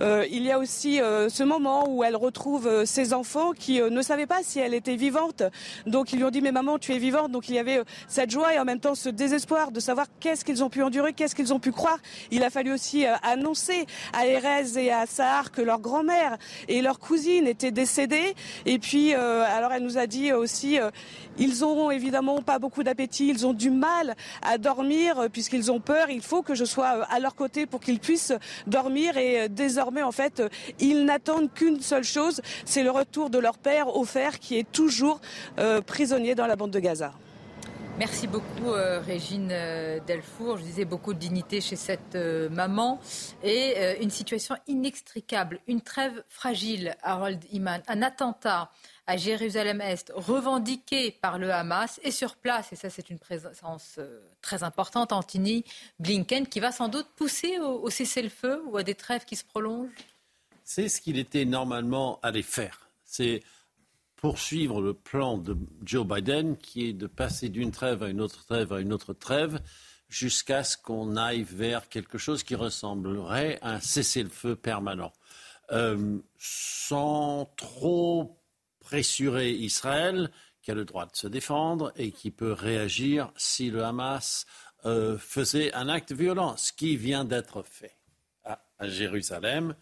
il y a aussi ce moment où où elle retrouve euh, ses enfants qui euh, ne savaient pas si elle était vivante. Donc ils lui ont dit mais maman tu es vivante. Donc il y avait euh, cette joie et en même temps ce désespoir de savoir qu'est-ce qu'ils ont pu endurer, qu'est-ce qu'ils ont pu croire. Il a fallu aussi annoncer à Erez et à Sahar que leur grand-mère et leur cousine étaient décédées. Et puis alors elle nous a dit aussi ils auront évidemment pas beaucoup d'appétit, ils ont du mal à dormir puisqu'ils ont peur. Il faut que je sois à leur côté pour qu'ils puissent dormir et désormais en fait ils n'attendent qu'une seule chose, c'est le retour de leur père, Ofer, qui est toujours euh, prisonnier dans la bande de Gaza. Merci beaucoup euh, Régine euh, Delfour. Je disais beaucoup de dignité chez cette maman et une situation inextricable, une trêve fragile, Harold Iman, un attentat à Jérusalem-Est revendiqué par le Hamas et sur place, et ça c'est une présence très importante, Antony Blinken, qui va sans doute pousser au cessez-le-feu ou à des trêves qui se prolongent c'est ce qu'il était normalement allé faire. C'est poursuivre le plan de Joe Biden qui est de passer d'une trêve à une autre trêve à une autre trêve jusqu'à ce qu'on aille vers quelque chose qui ressemblerait à un cessez-le-feu permanent. Euh, sans trop pressurer Israël, qui a le droit de se défendre et qui peut réagir si le Hamas euh, faisait un acte violent, ce qui vient d'être fait à Jérusalem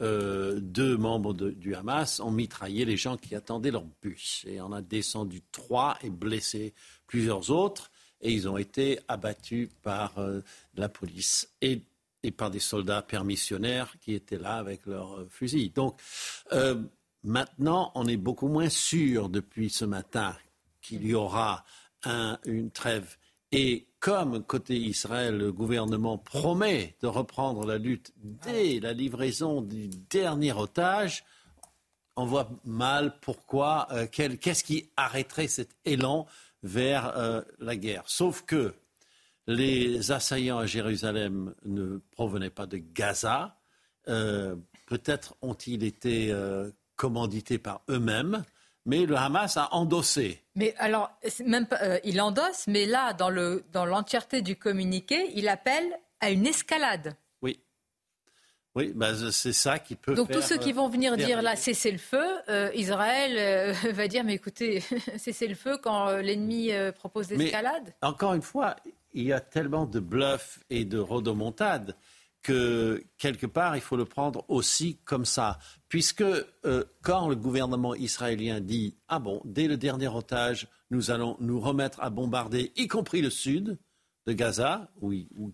euh, deux membres du Hamas ont mitraillé les gens qui attendaient leur bus. Et on a descendu trois et blessé plusieurs autres. Et ils ont été abattus par euh, la police et, par des soldats permissionnaires qui étaient là avec leurs euh, fusils. Donc maintenant, on est beaucoup moins sûr depuis ce matin qu'il y aura une trêve. Et comme côté Israël, le gouvernement promet de reprendre la lutte dès la livraison du dernier otage, on voit mal pourquoi, euh, qu'est-ce qui arrêterait cet élan vers euh, la guerre. Sauf que les assaillants à Jérusalem ne provenaient pas de Gaza. Euh, peut-être ont-ils été commandités par eux-mêmes mais le Hamas a endossé. Mais alors, même euh, il endosse, mais là, dans, le, dans l'entièreté du communiqué, il appelle à une escalade. Oui. Oui, bah, c'est ça qui peut. Donc tous ceux qui vont venir euh, dire là cessez le feu, euh, Israël va dire mais écoutez cessez le feu quand l'ennemi propose l'escalade. encore une fois, il y a tellement de bluffs et de rodomontades que quelque part, il faut le prendre aussi comme ça. Puisque euh, quand le gouvernement israélien dit Ah bon, dès le dernier otage, nous allons nous remettre à bombarder, y compris le sud de Gaza,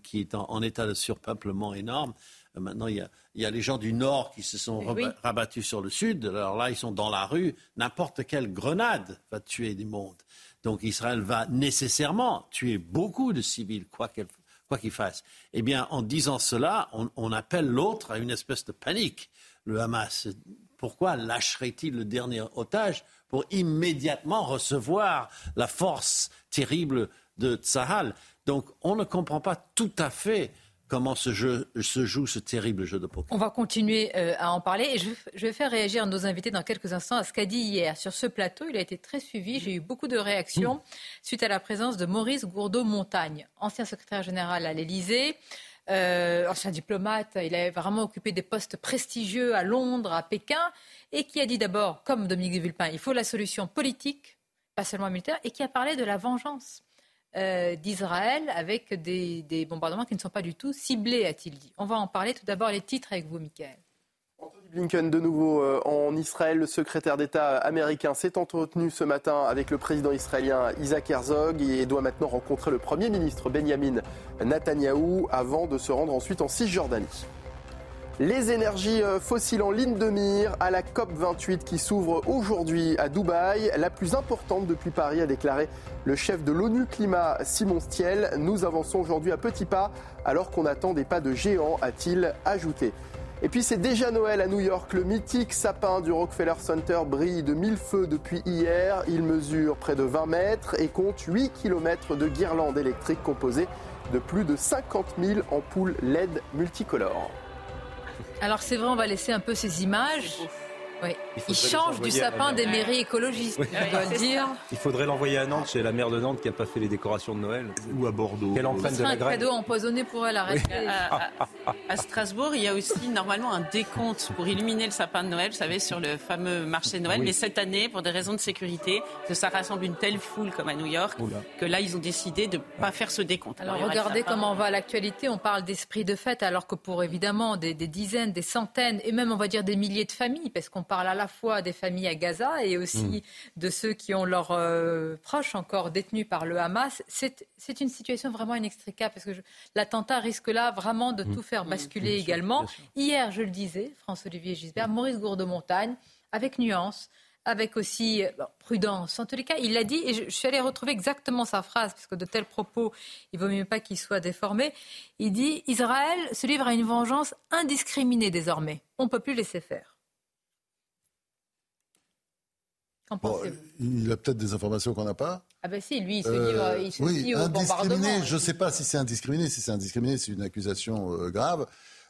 qui est en, état de surpeuplement énorme. Euh, maintenant, il y, a, les gens du nord qui se sont rabattus sur le sud. Alors là, ils sont dans la rue. N'importe quelle grenade va tuer des mondes. Donc Israël va nécessairement tuer beaucoup de civils, quoi qu'elle quoi qu'il fasse. Eh bien, en disant cela, on, appelle l'autre à une espèce de panique, le Hamas. Pourquoi lâcherait-il le dernier otage pour immédiatement recevoir la force terrible de Tsahal? Donc on ne comprend pas tout à fait comment se, jeu, se joue ce terrible jeu de poker. On va continuer euh, à en parler et je, vais faire réagir nos invités dans quelques instants à ce qu'a dit hier. Sur ce plateau, il a été très suivi. J'ai eu beaucoup de réactions mmh. suite à la présence de Maurice Gourdeau-Montagne, ancien secrétaire général à l'Élysée. Euh, ancien diplomate, il avait vraiment occupé des postes prestigieux à Londres, à Pékin, et qui a dit d'abord, comme Dominique Villepin, il faut la solution politique, pas seulement militaire, et qui a parlé de la vengeance. Euh, d'Israël avec des, bombardements qui ne sont pas du tout ciblés, a-t-il dit. On va en parler tout d'abord les titres avec vous, Michael. Anthony Blinken, de nouveau euh, en Israël, le secrétaire d'État américain s'est entretenu ce matin avec le président israélien Isaac Herzog et doit maintenant rencontrer le Premier ministre Benjamin Netanyahou avant de se rendre ensuite en Cisjordanie. Les énergies euh, fossiles en ligne de mire à la COP28 qui s'ouvre aujourd'hui à Dubaï, la plus importante depuis Paris, a déclaré le chef de l'ONU Climat Simon Stiel. Nous avançons aujourd'hui à petits pas alors qu'on attend des pas de géants, a-t-il ajouté. Et puis c'est déjà Noël à New York. Le mythique sapin du Rockefeller Center brille de mille feux depuis hier. Il mesure près de 20 mètres et compte 8 km de guirlandes électriques composées de plus de 50 000 ampoules LED multicolores. Alors c'est vrai, on va laisser un peu ces images. Oui. Il, change du sapin des mairies écologistes, je dois le dire. Il faudrait l'envoyer à Nantes, chez la maire de Nantes qui n'a pas fait les décorations de Noël. Ou à Bordeaux. Quelle de un cadeau empoisonné pour elle, arrêtez. À, Strasbourg, il y a aussi normalement un décompte pour illuminer le sapin de Noël, vous savez, sur le fameux marché de Noël. Mais cette année, pour des raisons de sécurité, que ça rassemble une telle foule comme à New York, que là, ils ont décidé de ne pas faire ce décompte. Alors, regardez comment va l'actualité. On parle d'esprit de fête, alors que pour évidemment des, des dizaines, des centaines, et même on va dire des milliers de familles, parce qu'on parle à la fois des familles à Gaza et aussi mm. de ceux qui ont leurs euh, proches encore détenus par le Hamas. C'est une situation vraiment inextricable parce que l'attentat risque là vraiment de mm. tout faire basculer également. Hier, je le disais, François-Olivier Gisbert, Maurice Gourde-Montagne, avec nuance, avec aussi euh, prudence. En tous les cas, il l'a dit, et je, suis allée retrouver exactement sa phrase, parce que de tels propos, il vaut mieux pas qu'ils soient déformés. Il dit Israël se livre à une vengeance indiscriminée désormais. On ne peut plus laisser faire. Il a peut-être des informations qu'on n'a pas. Ah ben si, lui, il se euh, il se oui, indiscriminé, Je ne sais pas si c'est indiscriminé. Si c'est indiscriminé, c'est une accusation euh, grave.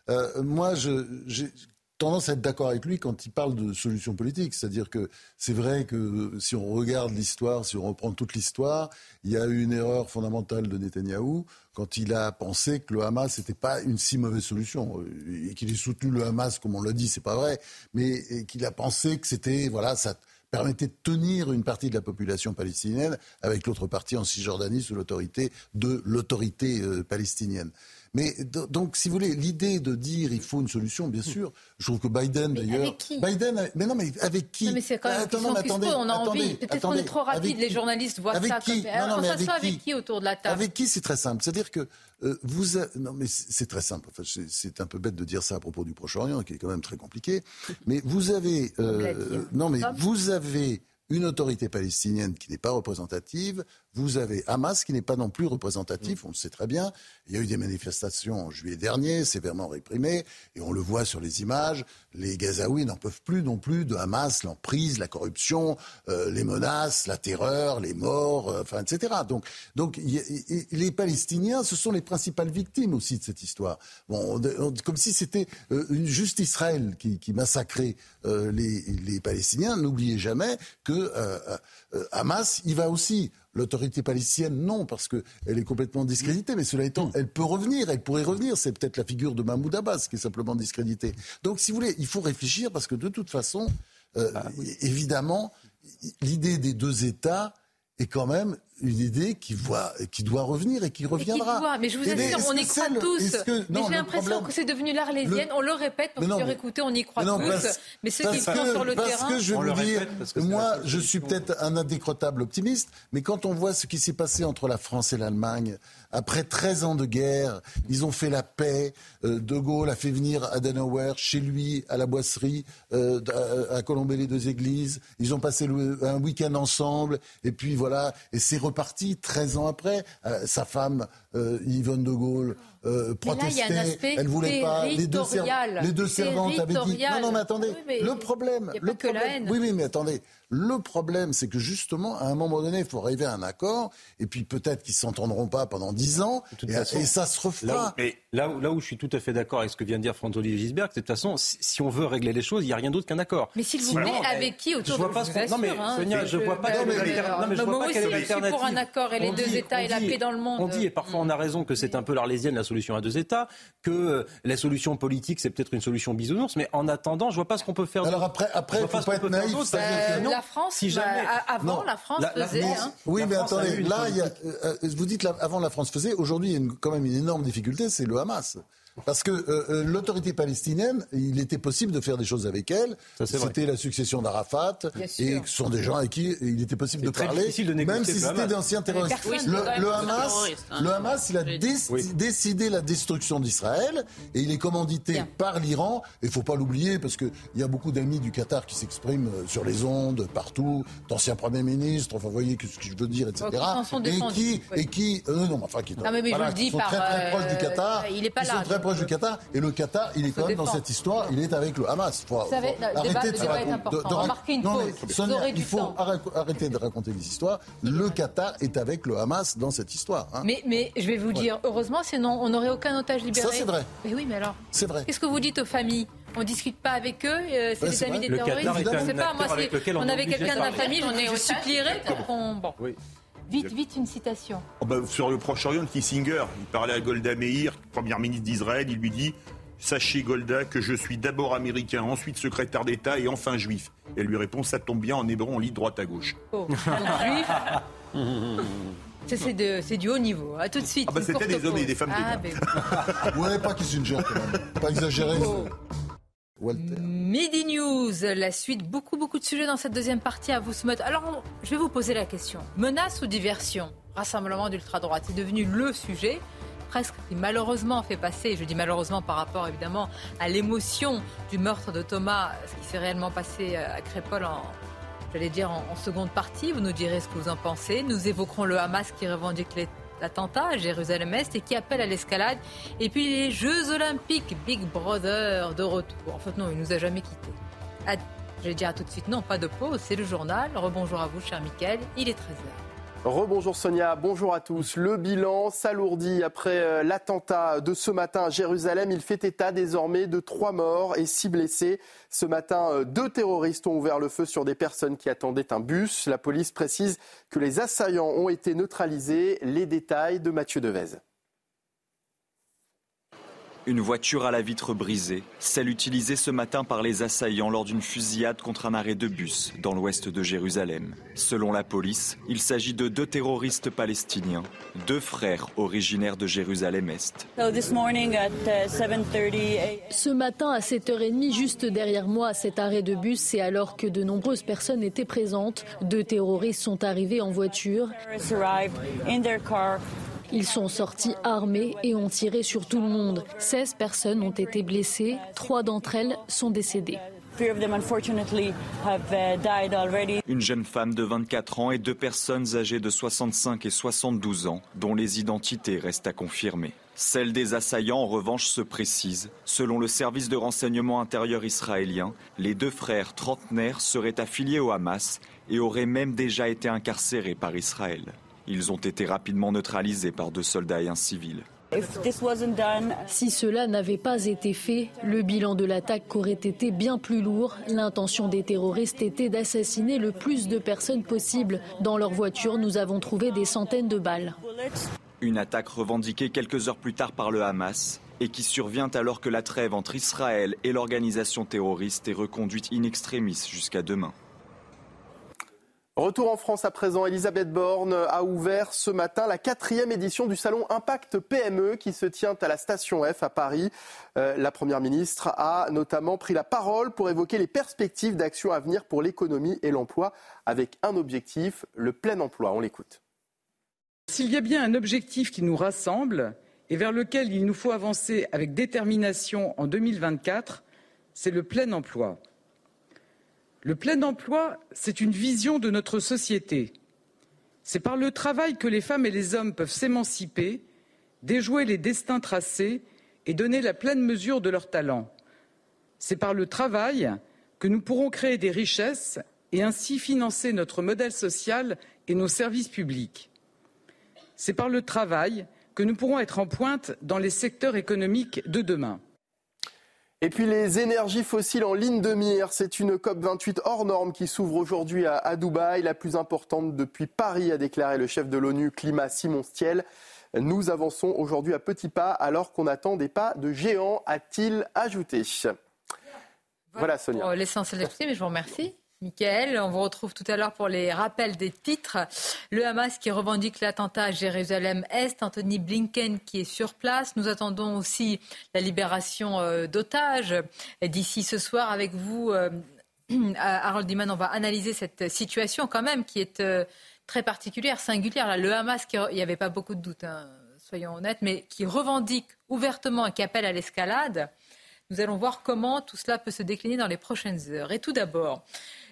Euh, moi, j'ai tendance à être d'accord avec lui quand il parle de solution politique. C'est-à-dire que c'est vrai que si on regarde l'histoire, si on reprend toute l'histoire, il y a eu une erreur fondamentale de Netanyahou quand il a pensé que le Hamas n'était pas une si mauvaise solution. Et qu'il ait soutenu le Hamas, comme on l'a dit, c'est pas vrai. Mais qu'il a pensé que c'était, voilà, ça permettait de tenir une partie de la population palestinienne avec l'autre partie en Cisjordanie sous l'autorité de l'autorité euh, palestinienne. Mais donc, si vous voulez, l'idée de dire il faut une solution, bien sûr. Je trouve que Biden, d'ailleurs. Avec qui Biden, mais non, mais avec qui non, mais c'est quand même attendez, attendez, on a envie. Peut-être qu'on est trop rapide. Les journalistes voient avec ça. Qui comme... Non, non, mais avec, avec qui autour de la table Avec qui C'est très simple. C'est-à-dire que euh, vous, non, mais c'est très simple. Enfin, c'est un peu bête de dire ça à propos du Proche-Orient, qui est quand même très compliqué. Mais vous avez, euh, non, mais vous avez une autorité palestinienne qui n'est pas représentative, vous avez Hamas qui n'est pas non plus représentatif, on le sait très bien. Il y a eu des manifestations en juillet dernier, sévèrement réprimées, et on le voit sur les images. Les Gazaouis n'en peuvent plus non plus de Hamas, l'emprise, la corruption, euh, les menaces, la terreur, les morts, euh, enfin, etc. Donc, donc les Palestiniens, ce sont les principales victimes aussi de cette histoire. Bon, comme si c'était euh, juste Israël qui, qui massacrait les, les Palestiniens. N'oubliez jamais que Hamas, il va aussi L'autorité palestinienne, non, parce qu'elle est complètement discréditée. Mais cela étant, elle peut revenir, elle pourrait revenir. C'est peut-être la figure de Mahmoud Abbas qui est simplement discréditée. Donc, si vous voulez, il faut réfléchir parce que de toute façon, euh, ah évidemment, l'idée des deux États est quand même une idée qui, voit, qui doit revenir et qui reviendra. mais je vous assure, on y croit tous. mais j'ai l'impression que c'est devenu l'arlésienne. On le répète pour faire écouter, on y croit tous. mais ceux qui sont sur le parce terrain. Parce que je vous dire, moi, je suis peut-être un indécrottable optimiste, mais quand on voit ce qui s'est passé entre la France et l'Allemagne, après 13 ans de guerre, ils ont fait la paix. Euh, de Gaulle a fait venir Adenauer chez lui à la boisserie, euh, à colomber les deux églises. Ils ont passé un week-end ensemble, et puis voilà, et c'est reparti 13 ans après. Euh, sa femme, euh, Yvonne de Gaulle, euh, protestait. elle voulait pas. Les deux, les deux servantes avaient dit. Non, non, mais attendez. le problème. Le problème oui, oui, mais attendez. Le problème, c'est que justement, à un moment donné, il faut arriver à un accord, et puis peut-être qu'ils ne s'entendront pas pendant dix ans, et, ça se refera. Là où, mais là, où, là où je suis tout à fait d'accord avec ce que vient de dire François-Olivier Gisberg, c'est de toute façon, si, on veut régler les choses, il n'y a rien d'autre qu'un accord. Mais s'il vous plaît, avec qui autour je vois pas Non mais hein, Sonia, je vois pas quelle est l'alternative. Pour un accord et les deux États et la paix dans le monde. On dit, et parfois on a raison, que c'est un peu l'arlésienne la solution à deux États, que euh, la solution politique c'est peut-être une solution bisounours, mais en attendant, je vois pas ce qu'on peut faire. Alors après, après, faut pas être naïf. La France, si jamais avant, la France faisait. Hein. Oui, mais attendez, là, il y a, euh, vous dites avant la France faisait, aujourd'hui, il y a quand même une énorme difficulté, c'est le Hamas. Parce que euh, euh, l'autorité palestinienne, il était possible de faire des choses avec elle. C'était la succession d'Arafat. Et ce sont des gens avec qui il était possible de parler, même si c'était d'anciens terroristes. Le, Hamas, hein. le Hamas, il a décidé la destruction d'Israël et il est commandité par l'Iran. Et il faut pas l'oublier parce qu'il y a beaucoup d'amis du Qatar qui s'expriment euh, sur les ondes, partout, d'anciens premiers ministres, enfin, vous voyez ce que je veux dire, etc. et qui, et qui, non, enfin, qui, non, mais, je le dis sont très, très proches du Qatar. il est pas là du Qatar. Et le Qatar, il est quand même dans cette histoire, il est avec le Hamas. Faut, Vous savez, arrêter de, raconter. une non, il faut arrêter de raconter des histoires. Le Qatar est avec le Hamas dans cette histoire. Hein. Mais, mais je vais vous dire, heureusement, sinon on n'aurait aucun otage libéré. Ça, c'est vrai. Mais oui, mais alors. C'est vrai. Qu'est-ce que vous dites aux familles? On discute pas avec eux, euh, c'est des amis des terroristes. Je sais pas, moi, on, avait quelqu'un de ma famille, je, je supplierais pour qu'on. Bon. Oui. Vite, vite, une citation. Oh bah, sur le Proche-Orient, Kissinger, il parlait à Golda Meir, première ministre d'Israël, il lui dit Sachez, Golda, que je suis d'abord américain, ensuite secrétaire d'État et enfin juif. elle lui répond Ça tombe bien, en hébreu, on lit droite à gauche. Oh, juif c'est du haut niveau. À tout de suite. Ah bah c'était des hommes et des femmes ah, ben ouais, pas Kissinger quand même. Pas exagéré. Oh. Midi News, la suite, beaucoup beaucoup de sujets dans cette deuxième partie à vous soumettre. Alors, je vais vous poser la question. Menace ou diversion? Rassemblement d'ultra-droite est devenu le sujet presque qui malheureusement fait passer, je dis malheureusement par rapport évidemment à l'émotion du meurtre de Thomas, ce qui s'est réellement passé euh, à Crépol en, j'allais dire en, en, seconde partie. Vous nous direz ce que vous en pensez. Nous évoquerons le Hamas qui revendique les l'attentat à Jérusalem-Est et qui appelle à l'escalade. Et puis les Jeux Olympiques, Big Brother de retour. En fait, non, il nous a jamais quittés. Je vais dire à tout de suite, non, pas de pause, c'est le journal. Rebonjour à vous, cher Mickaël, il est 13h. Rebonjour Sonia, bonjour à tous. Le bilan s'alourdit après euh, l'attentat de ce matin à Jérusalem. Il fait état désormais de trois morts et six blessés. Ce matin, euh, deux terroristes ont ouvert le feu sur des personnes qui attendaient un bus. La police précise que les assaillants ont été neutralisés. Les détails de Mathieu Devez. Une voiture à la vitre brisée, celle utilisée ce matin par les assaillants lors d'une fusillade contre un arrêt de bus dans l'ouest de Jérusalem. Selon la police, il s'agit de deux terroristes palestiniens, deux frères originaires de Jérusalem-Est. Uh, ce matin à 7h30, juste derrière moi à cet arrêt de bus, c'est alors que de nombreuses personnes étaient présentes. Deux terroristes sont arrivés en voiture. Ils sont sortis armés et ont tiré sur tout le monde. 16 personnes ont été blessées, trois d'entre elles sont décédées. Une jeune femme de 24 ans et deux personnes âgées de 65 et 72 ans, dont les identités restent à confirmer. Celle des assaillants, en revanche, se précise. Selon le service de renseignement intérieur israélien, les deux frères trentenaires seraient affiliés au Hamas et auraient même déjà été incarcérés par Israël. Ils ont été rapidement neutralisés par deux soldats et un civil. Si cela n'avait pas été fait, le bilan de l'attaque aurait été bien plus lourd. L'intention des terroristes était d'assassiner le plus de personnes possible. Dans leur voiture, nous avons trouvé des centaines de balles. Une attaque revendiquée quelques heures plus tard par le Hamas et qui survient alors que la trêve entre Israël et l'organisation terroriste est reconduite in extremis jusqu'à demain. Retour en France à présent, Elisabeth Borne a ouvert ce matin la quatrième édition du salon Impact PME qui se tient à la station F à Paris. Euh, la Première ministre a notamment pris la parole pour évoquer les perspectives d'action à venir pour l'économie et l'emploi avec un objectif, le plein emploi. On l'écoute. S'il y a bien un objectif qui nous rassemble et vers lequel il nous faut avancer avec détermination en 2024, c'est le plein emploi. Le plein emploi, c'est une vision de notre société. C'est par le travail que les femmes et les hommes peuvent s'émanciper, déjouer les destins tracés et donner la pleine mesure de leurs talents. C'est par le travail que nous pourrons créer des richesses et ainsi financer notre modèle social et nos services publics. C'est par le travail que nous pourrons être en pointe dans les secteurs économiques de demain. Et puis les énergies fossiles en ligne de mire, c'est une COP28 hors norme qui s'ouvre aujourd'hui à, Dubaï, la plus importante depuis Paris, a déclaré le chef de l'ONU Climat Simon Stiel. Nous avançons aujourd'hui à petits pas alors qu'on attend des pas de géants, a-t-il ajouté. Voilà, Sonia. L'essentiel de mais je vous remercie. Michael, on vous retrouve tout à l'heure pour les rappels des titres. Le Hamas qui revendique l'attentat à Jérusalem-Est, Anthony Blinken qui est sur place. Nous attendons aussi la libération euh, d'otages d'ici ce soir avec vous. Euh, Harold Diman, on va analyser cette situation quand même qui est euh, très particulière, singulière. le Hamas, il n'y avait pas beaucoup de doutes, hein, soyons honnêtes, mais qui revendique ouvertement et qui appelle à l'escalade. Nous allons voir comment tout cela peut se décliner dans les prochaines heures. Et tout d'abord,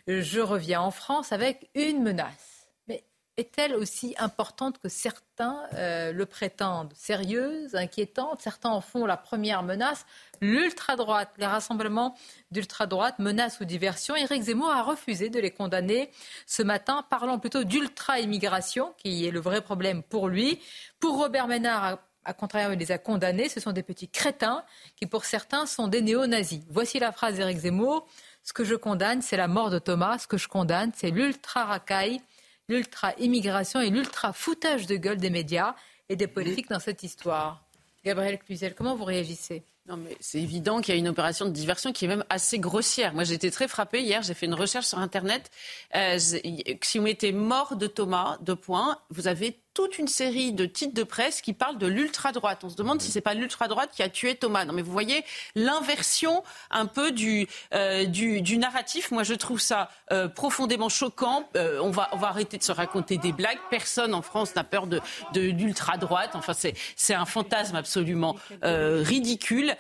je reviens en France avec une menace. Mais est-elle aussi importante que certains euh, le prétendent Sérieuse, inquiétante? Certains en font la première menace. L'ultra-droite, les rassemblements d'ultra-droite, menaces ou diversions. Éric Zemmour a refusé de les condamner ce matin, parlant plutôt d'ultra-immigration, qui est le vrai problème pour lui. Pour Robert Ménard, à contrario, il les a condamnés. Ce sont des petits crétins qui, pour certains, sont des néo-nazis. Voici la phrase d'Éric Zemmour. Ce que je condamne, c'est la mort de Thomas. Ce que je condamne, c'est l'ultra-racaille, l'ultra-immigration et l'ultra-foutage de gueule des médias et des politiques dans cette histoire. Gabriel Cluzel, comment vous réagissez? Non, mais c'est évident qu'il y a une opération de diversion qui est même assez grossière. Moi, j'ai été très frappée hier. J'ai fait une recherche sur Internet. Euh, si vous mettez mort de Thomas, deux points, vous avez toute une série de titres de presse qui parlent de l'ultra-droite. On se demande si c'est pas l'ultra-droite qui a tué Thomas. Non, mais vous voyez l'inversion un peu du, euh, du, du, narratif. Moi, je trouve ça euh, profondément choquant. Euh, on, va, on va arrêter de se raconter des blagues. Personne en France n'a peur de, de l'ultra-droite. Enfin, c'est un fantasme absolument ridicule.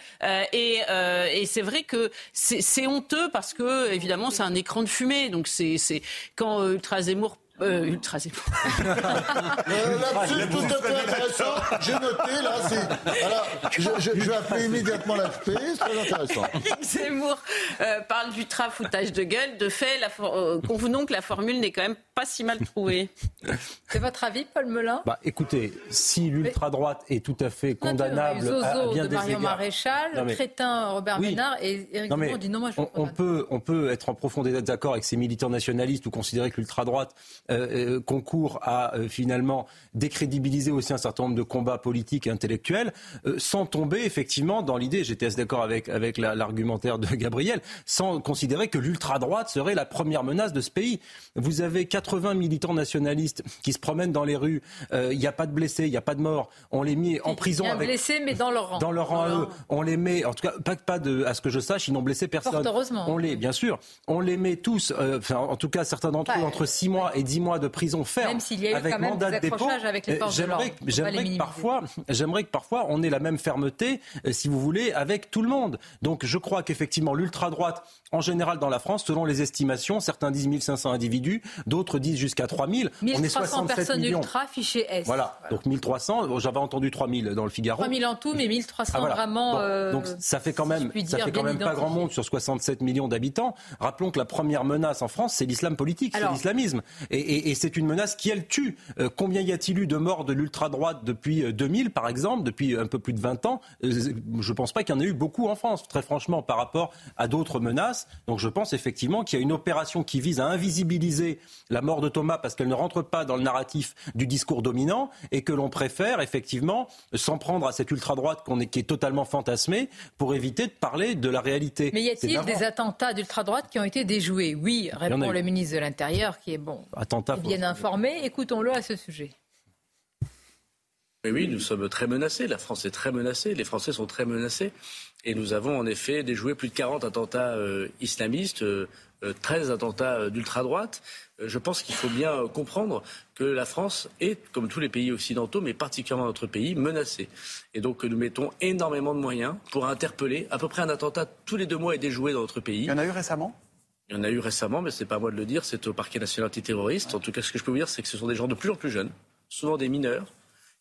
et, et c'est vrai que c'est honteux parce que, évidemment, c'est un écran de fumée. Donc, c'est quand Ultra Zemmour euh, ultra Zemmour. euh, Là-dessus, tout à fait intéressant. J'ai noté, là, c'est. je, je, je, vais appeler immédiatement l'AFP, c'est très intéressant. Zemmour euh, parle d'ultra foutage de gueule. De fait, la euh, convenons que la formule n'est quand même pas si mal trouvée. C'est votre avis, Paul Melun bah, Écoutez, si l'ultra-droite est tout à fait condamnable Zozo à, bien de des Marion Maréchal, le crétin Robert oui. Ménard et Éric Zemmour dit non, moi je on, on peut, on peut être en profond désaccord avec ces militants nationalistes ou considérer que l'ultra-droite euh, euh, concourt à euh, finalement décrédibiliser aussi un certain nombre de combats politiques et intellectuels, euh, sans tomber effectivement dans l'idée, j'étais assez d'accord avec, avec l'argumentaire de Gabriel, sans considérer que l'ultra-droite serait la première menace de ce pays. Vous avez 80 militants nationalistes qui se promènent dans les rues, il n'y a pas de blessés, il n'y a pas de morts, on les met en prison. Avec, blessés, mais dans leur rang. Dans leur rang à eux. On les met, en tout cas, pas, pas de, à ce que je sache, ils n'ont blessé personne. Fort heureusement. On les, bien sûr, on les met tous, enfin, en tout cas, certains d'entre eux, entre 6 mois et 10 mois de prison ferme. Même s'il y a eu avec quand même des de dépôt. avec les forces de l'ordre. J'aimerais que parfois, j'aimerais que parfois on ait la même fermeté, euh, si vous voulez, avec tout le monde. Donc je crois qu'effectivement l'ultra droite, en général dans la France, selon les estimations, certains disent 1500 individus, d'autres disent jusqu'à 3000. 1300 on est 67 personnes millions. ultra fichées S. Voilà. Donc 1300. J'avais entendu 3000 dans le Figaro. 3000 en tout, mais 1300 Ah, voilà. vraiment. Bon, euh, donc ça fait quand même, ça dire, fait quand même pas grand monde sur 67 millions d'habitants. Rappelons que la première menace en France, c'est l'islam politique, c'est l'islamisme, et, et- et c'est une menace qui elle tue. Euh, combien y a-t-il eu de morts de l'ultra droite depuis euh, 2000, par exemple, depuis un peu plus de 20 ans? Euh, Je pense pas qu'il y en ait eu beaucoup en France, très franchement, par rapport à d'autres menaces. Donc je pense effectivement qu'il y a une opération qui vise à invisibiliser la mort de Thomas parce qu'elle ne rentre pas dans le narratif du discours dominant et que l'on préfère effectivement s'en prendre à cette ultra droite qu'on est, qui est totalement fantasmée pour éviter de parler de la réalité. Mais y a-t-il des attentats d'ultra-droite qui ont été déjoués? Oui, répond le ministre de l'Intérieur, qui est bon, Attentat, bien informé. Écoutons-le à ce sujet. Mais oui, nous sommes très menacés. La France est très menacée. Les Français sont très menacés. Et nous avons en effet déjoué plus de 40 attentats euh, islamistes, euh, 13 attentats euh, d'ultra-droite. Euh, je pense qu'il faut bien euh, comprendre que la France est, comme tous les pays occidentaux, mais particulièrement notre pays, menacée. Et donc euh, nous mettons énormément de moyens pour interpeller. À peu près un attentat tous les deux mois est déjoué dans notre pays. Il y en a eu récemment? Il y en a eu récemment, mais ce n'est pas à moi de le dire, c'est au parquet national antiterroriste. En tout cas, ce que je peux vous dire, c'est que ce sont des gens de plus en plus jeunes, souvent des mineurs,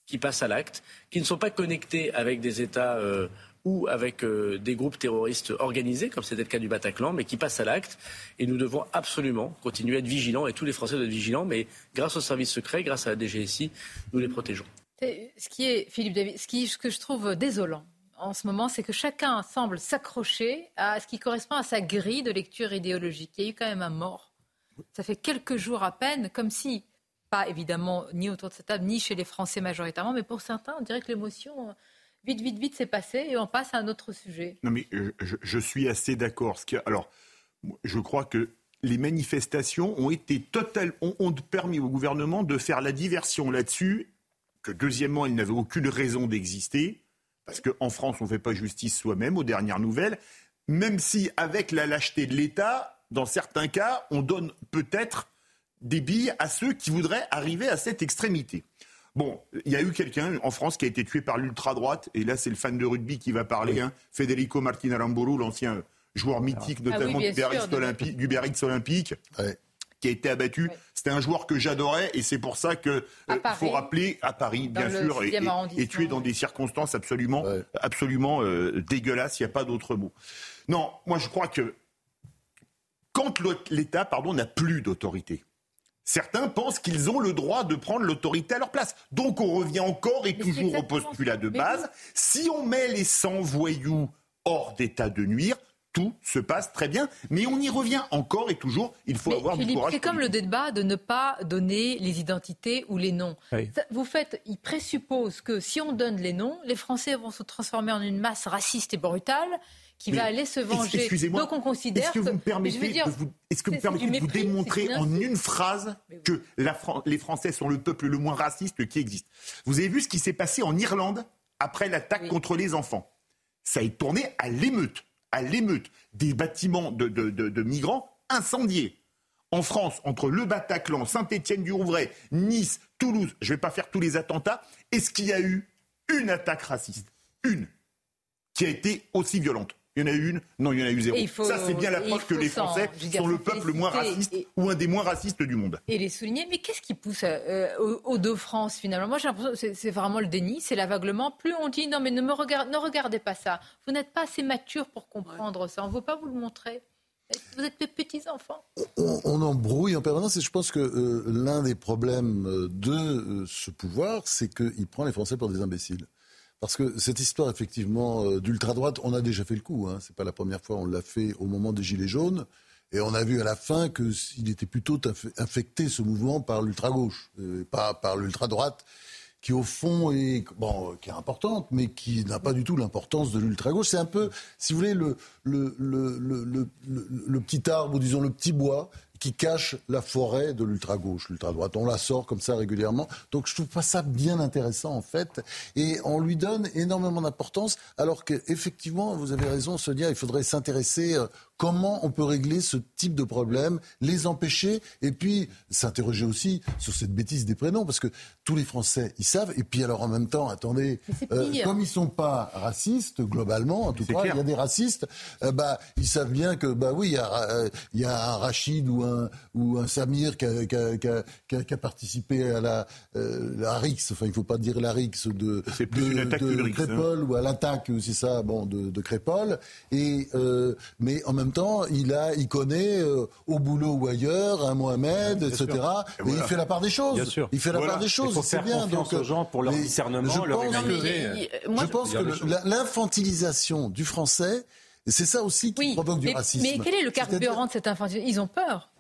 qui passent à l'acte, qui ne sont pas connectés avec des États euh, ou avec euh, des groupes terroristes organisés, comme c'était le cas du Bataclan, mais qui passent à l'acte. Et nous devons absolument continuer à être vigilants, et tous les Français doivent être vigilants, mais grâce aux services secrets, grâce à la DGSI, nous les protégeons. Ce qui est, Philippe ce que je trouve désolant en ce moment, c'est que chacun semble s'accrocher à ce qui correspond à sa grille de lecture idéologique. Il y a eu quand même un mort. Ça fait quelques jours à peine, comme si, pas évidemment ni autour de cette table, ni chez les Français majoritairement, mais pour certains, on dirait que l'émotion vite, vite, vite, c'est passé et on passe à un autre sujet. Non, mais euh, je, suis assez d'accord. Alors, je crois que les manifestations ont été totales, ont, permis au gouvernement de faire la diversion là-dessus, que deuxièmement, il n'avait aucune raison d'exister, parce qu'en France, on ne fait pas justice soi-même, aux dernières nouvelles, même si, avec la lâcheté de l'État, dans certains cas, on donne peut-être des billes à ceux qui voudraient arriver à cette extrémité. Bon, il y a eu quelqu'un en France qui a été tué par l'ultra-droite, et là c'est le fan de rugby qui va parler, hein, Federico Martin l'ancien joueur mythique ah notamment du, Biarritz Olympique, qui a été abattu. C'était un joueur que j'adorais, et c'est pour ça que euh, faut rappeler à Paris, bien sûr, et, tué dans des circonstances absolument, absolument euh, dégueulasses. Il n'y a pas d'autre mot. Non, moi je crois que quand l'État, pardon, n'a plus d'autorité Certains pensent qu'ils ont le droit de prendre l'autorité à leur place. Donc on revient encore et toujours au postulat de base. Si on met les 100 voyous hors d'état de nuire, tout se passe très bien. Mais on y revient encore et toujours. Il faut avoir du courage. C'est comme le débat de ne pas donner les identités ou les noms. vous faites, il présuppose que si on donne les noms, les Français vont se transformer en une masse raciste et brutale qui va aller se venger. Donc on considère est-ce que, vous me permettez de vous, est-ce que vous, permettez de vous démontrer en une phrase que la, les Français sont le peuple le moins raciste qui existe? Vous avez vu ce qui s'est passé en Irlande après l'attaque contre les enfants? Ça est tourné à l'émeute, à l'émeute. Des bâtiments de, de, de, migrants incendiés. En France, entre le Bataclan, Saint-Étienne-du-Rouvray, Nice, Toulouse, je ne vais pas faire tous les attentats, est-ce qu'il y a eu une attaque raciste? Une. Qui a été aussi violente il y en a eu une Non, il y en a eu zéro. ça, c'est bien la preuve que les Français sont le peuple le moins raciste ou un des moins racistes du monde. Et les souligner. Mais qu'est-ce qui pousse euh, aux, deux France, finalement? Moi, j'ai l'impression que c'est vraiment le déni, c'est l'aveuglement. Plus on dit non, mais ne, me regarde, ne regardez pas ça. Vous n'êtes pas assez mature pour comprendre ça. On ne veut pas vous le montrer. Vous êtes des petits enfants. On, embrouille en permanence et je pense que euh, l'un des problèmes euh, de ce pouvoir, c'est qu'il prend les Français pour des imbéciles. Parce que cette histoire, effectivement, euh, d'ultra-droite, on a déjà fait le coup. Hein. C'est pas la première fois, on l'a fait au moment des Gilets jaunes. Et on a vu à la fin qu'il était plutôt infecté, ce mouvement, par l'ultra-gauche, euh, pas par l'ultra-droite, qui au fond est, bon, qui est importante, mais qui n'a pas du tout l'importance de l'ultra-gauche. C'est un peu, si vous voulez, le, le, le, le, petit arbre, ou disons le petit bois, qui cache la forêt de l'ultra-gauche, l'ultra-droite. On la sort comme ça régulièrement. Donc je trouve pas ça bien intéressant en fait. Et on lui donne énormément d'importance alors qu'effectivement, vous avez raison Sonia, il faudrait s'intéresser euh, comment on peut régler ce type de problème, les empêcher, et puis s'interroger aussi sur cette bêtise des prénoms, parce que tous les Français, ils savent, et puis alors en même temps, attendez, euh, comme ils sont pas racistes, globalement, en tout cas, il y a des racistes, euh, bah, ils savent bien que, bah oui, il y a, y a un Rachid ou un ou un Samir qui a, participé à la, euh, la RIX, enfin il ne faut pas dire la RIX de, de, Crépol hein. ou à l'attaque, c'est ça, bon, de, Crépol. Et, euh, mais en même temps, il, a, il connaît euh, au boulot ou ailleurs un Mohamed, etc. Et, il fait la part des choses. Bien sûr. Il fait la part des choses. C'est bien. Donc, aux gens pour leur discernement, je leur pense je pense que l'infantilisation du français, c'est ça aussi qui provoque du racisme. Mais quel est le carburant de cette infantilisation Ils ont peur.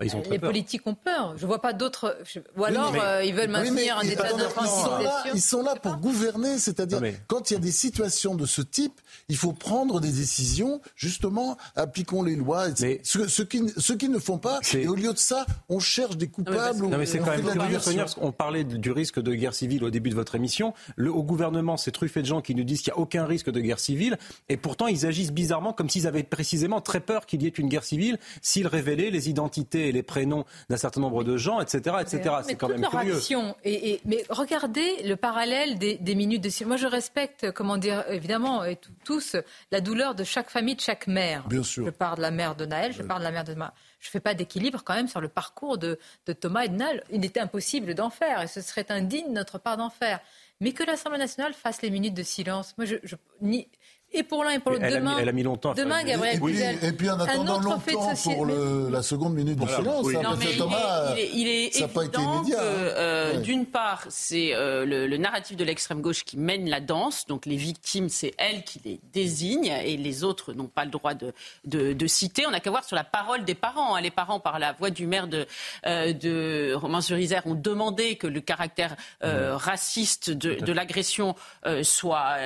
Bah, les politiques ont peur. Je ne vois pas d'autres. Ou alors, euh, ils veulent maintenir un état d'infantilisation. Ils sont là pour gouverner, c'est-à-dire quand il y a des situations de ce type, il faut prendre des décisions. Justement, appliquons les lois. Mais ceux, qui, ceux qui ne font pas, et au lieu de ça, on cherche des coupables. Non, mais c'est quand même curieux, On parlait du risque de guerre civile au début de votre émission. Le, au gouvernement, c'est truffé de gens qui nous disent qu'il n'y a aucun risque de guerre civile, et pourtant ils agissent bizarrement comme s'ils avaient précisément très peur qu'il y ait une guerre civile s'ils révélaient les identités et les prénoms d'un certain nombre de gens, etc. etc. C'est quand même curieux. et, mais regardez le parallèle des, minutes de silence. Moi, je respecte, comment dire, évidemment, et tous, la douleur de chaque famille, de chaque mère. Bien sûr. Je parle de la mère de Naël, je parle de la mère de ma je ne fais pas d'équilibre quand même sur le parcours de, Thomas et de Naël. Il était impossible d'en faire et ce serait indigne de notre part d'en faire. Mais que l'Assemblée nationale fasse les minutes de silence, moi, je, je ni, et pour l'un et pour l'autre. Demain, elle a mis longtemps. Demain, Gabriel oui, Et puis en attendant longtemps pour la seconde minute de silence. Oui. Non, mais Thomas, il est, il est ça évident pas été immédiat, que, hein. euh, d'une part, c'est euh, le, narratif de l'extrême gauche qui mène la danse. Donc les victimes, c'est elle qui les désigne et les autres n'ont pas le droit de, de, de citer. On n'a qu'à voir sur la parole des parents. Hein. Les parents, par la voix du maire de, euh, de Romans-sur-Isère, ont demandé que le caractère euh, raciste de, de l'agression euh, soit,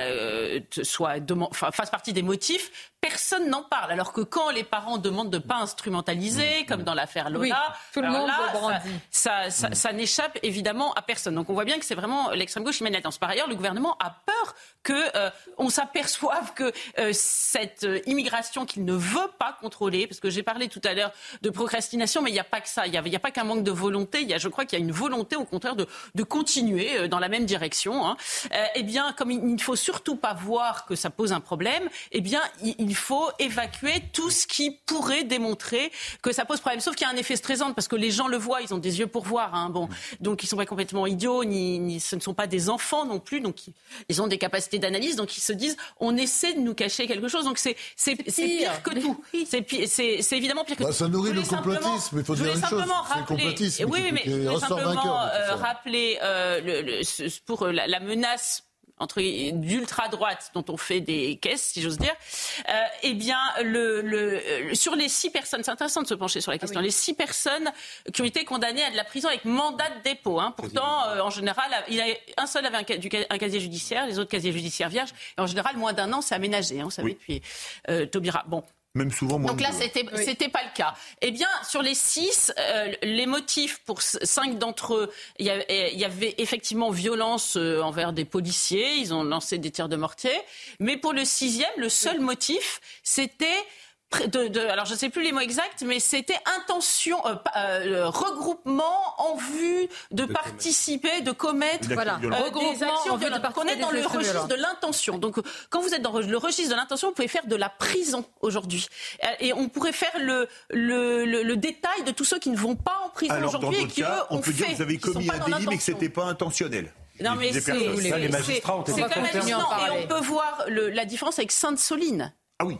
soit demandé fasse partie des motifs personne n'en parle. Alors que quand les parents demandent de ne pas instrumentaliser, comme dans l'affaire Lola, tout le monde ça, ça, ça, mmh. n'échappe évidemment à personne. Donc on voit bien que c'est vraiment l'extrême gauche qui mène la danse. Par ailleurs, le gouvernement a peur que euh, on s'aperçoive que euh, cette euh, immigration qu'il ne veut pas contrôler, parce que j'ai parlé tout à l'heure de procrastination, mais il n'y a pas que ça. Il n'y a, a, pas qu'un manque de volonté. Il y a, je crois qu'il y a une volonté, au contraire, de, de continuer dans la même direction. Hein. eh bien, comme il ne faut surtout pas voir que ça pose un problème, eh bien, il, il il faut évacuer tout ce qui pourrait démontrer que ça pose problème. Sauf qu'il y a un effet stressant parce que les gens le voient, ils ont des yeux pour voir. Hein, bon, donc ils sont pas complètement idiots, ni, ni, ce ne sont pas des enfants non plus, donc ils ont des capacités d'analyse, donc ils se disent on essaie de nous cacher quelque chose. Donc c'est c'est pire que tout. C'est évidemment pire que bah, tout. Ça nourrit le complotisme, il faut dire une chose. Rappeler, oui, oui, mais je voulais simplement euh, rappeler euh, le, le, pour la, la menace entre d'ultra droite dont on fait des caisses, si j'ose dire, euh, eh bien, le, le, sur les six personnes, c'est intéressant de se pencher sur la question, ah les six personnes qui ont été condamnées à de la prison avec mandat de dépôt. Hein. Pourtant, euh, en général, il a, un seul avait un, casier judiciaire, les autres casiers judiciaires vierges. Et en général, moins d'un an, c'est aménagé. Hein, vous savez, depuis euh, Taubira. Bon, même souvent moins Donc là, c'était c'était pas le cas. Eh bien, sur les six, euh, les motifs pour cinq d'entre eux, il y, avait, il y avait effectivement violence euh, envers des policiers. Ils ont lancé des tirs de mortier. Mais pour le sixième, le seul motif, c'était de, alors je ne sais plus les mots exacts, mais c'était intention, euh, euh, regroupement en vue de, participer, de commettre voilà, euh, des actions violentes. On est dans le registre de l'intention. Donc quand vous êtes dans le registre de l'intention, vous pouvez faire de la prison aujourd'hui. Et on pourrait faire le, le, le, détail de tous ceux qui ne vont pas en prison aujourd'hui et qui, eux, on peut dire que vous avez commis un délit mais que ce n'était pas intentionnel. Non, mais c'est. Les magistrats ont été Et on peut voir la différence avec Sainte-Soline. Ah oui.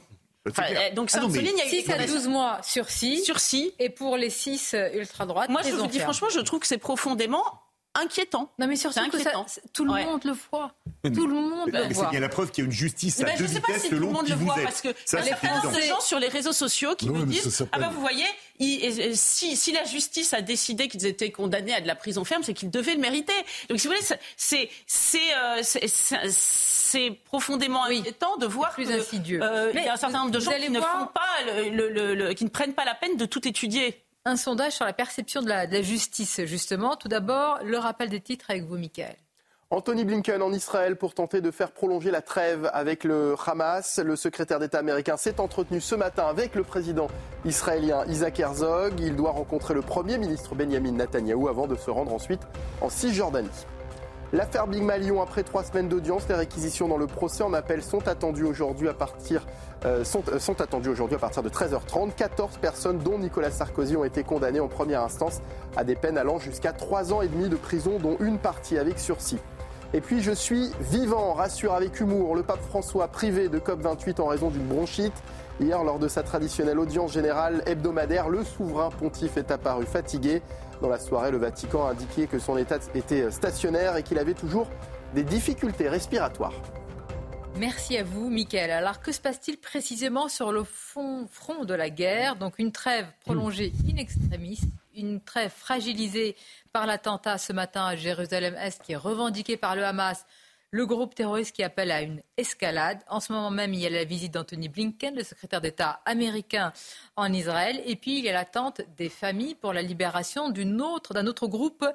Euh, donc ah 6 à 12 mois sur 6. Sur 6. Et pour les 6 euh, ultra-droites, Moi, je vous dis franchement, je trouve que c'est profondément inquiétant. Non, mais surtout que ça, tout le monde le voit. Tout le monde le voit. C'est bien la preuve qu'il y a une justice à deux vitesses si selon qui vous êtes. Parce que ça, il y a plein de gens sur les réseaux sociaux qui me disent Ah ben vous voyez, si, si, la justice a décidé qu'ils étaient condamnés à de la prison ferme, c'est qu'ils devaient le mériter. Donc si vous voulez, c'est euh, c'est profondément inquiétant de voir plus insidieux. Euh, il y a un certain nombre de gens qui ne font pas, le, qui ne prennent pas la peine de tout étudier. Un sondage sur la perception de la, justice, justement. Tout d'abord, le rappel des titres avec vous, Michael. Anthony Blinken en Israël pour tenter de faire prolonger la trêve avec le Hamas. Le secrétaire d'État américain s'est entretenu ce matin avec le président israélien Isaac Herzog. Il doit rencontrer le Premier ministre Benjamin Netanyahou avant de se rendre ensuite en Cisjordanie. L'affaire Big Malion, après trois semaines d'audience, les réquisitions dans le procès en appel sont attendues aujourd'hui à partir, euh, sont, euh, sont attendues aujourd'hui à partir de 13h30. 14 personnes, dont Nicolas Sarkozy, ont été condamnées en première instance à des peines allant jusqu'à trois ans et demi de prison, dont une partie avec sursis. Et puis je suis vivant, rassure avec humour le pape François privé de COP28 en raison d'une bronchite. Hier, lors de sa traditionnelle audience générale hebdomadaire, le souverain pontife est apparu fatigué. Dans la soirée, le Vatican a indiqué que son état était stationnaire et qu'il avait toujours des difficultés respiratoires. Merci à vous, Mickaël. Alors, que se passe-t-il précisément sur le fond, front de la guerre? Donc, une trêve prolongée in extremis, une trêve fragilisée par l'attentat ce matin à Jérusalem-Est qui est revendiqué par le Hamas le groupe terroriste qui appelle à une escalade. En ce moment même, il y a la visite d'Anthony Blinken, le secrétaire d'État américain en Israël. Et puis, il y a l'attente des familles pour la libération d'un autre, groupe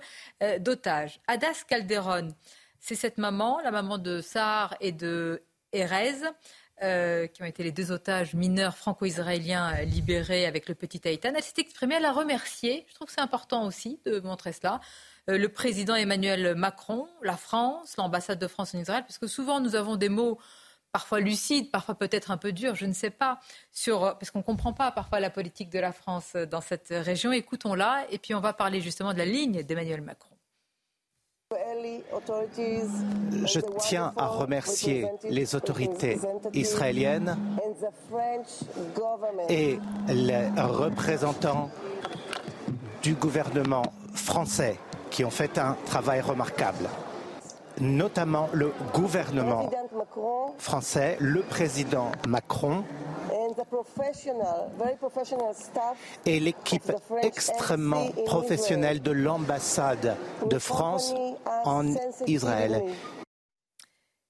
euh, d'otages. Adas Calderon, c'est cette maman, la maman de Sahar et de Erez. euh, qui ont été les deux otages mineurs franco-israéliens euh, libérés avec le petit Haïtan. Elle s'est exprimée, elle a remercié, je trouve que c'est important aussi de montrer cela, le président Emmanuel Macron, la France, l'ambassade de France en Israël, parce que souvent nous avons des mots parfois lucides, parfois peut-être un peu durs, je ne sais pas, sur, parce qu'on ne comprend pas parfois la politique de la France dans cette région. Écoutons-la, et puis on va parler justement de la ligne d'Emmanuel Macron. Je tiens à remercier les autorités israéliennes et les représentants du gouvernement français qui ont fait un travail remarquable, notamment le gouvernement français, le président Macron et l'équipe extrêmement professionnelle de l'ambassade de France en Israël.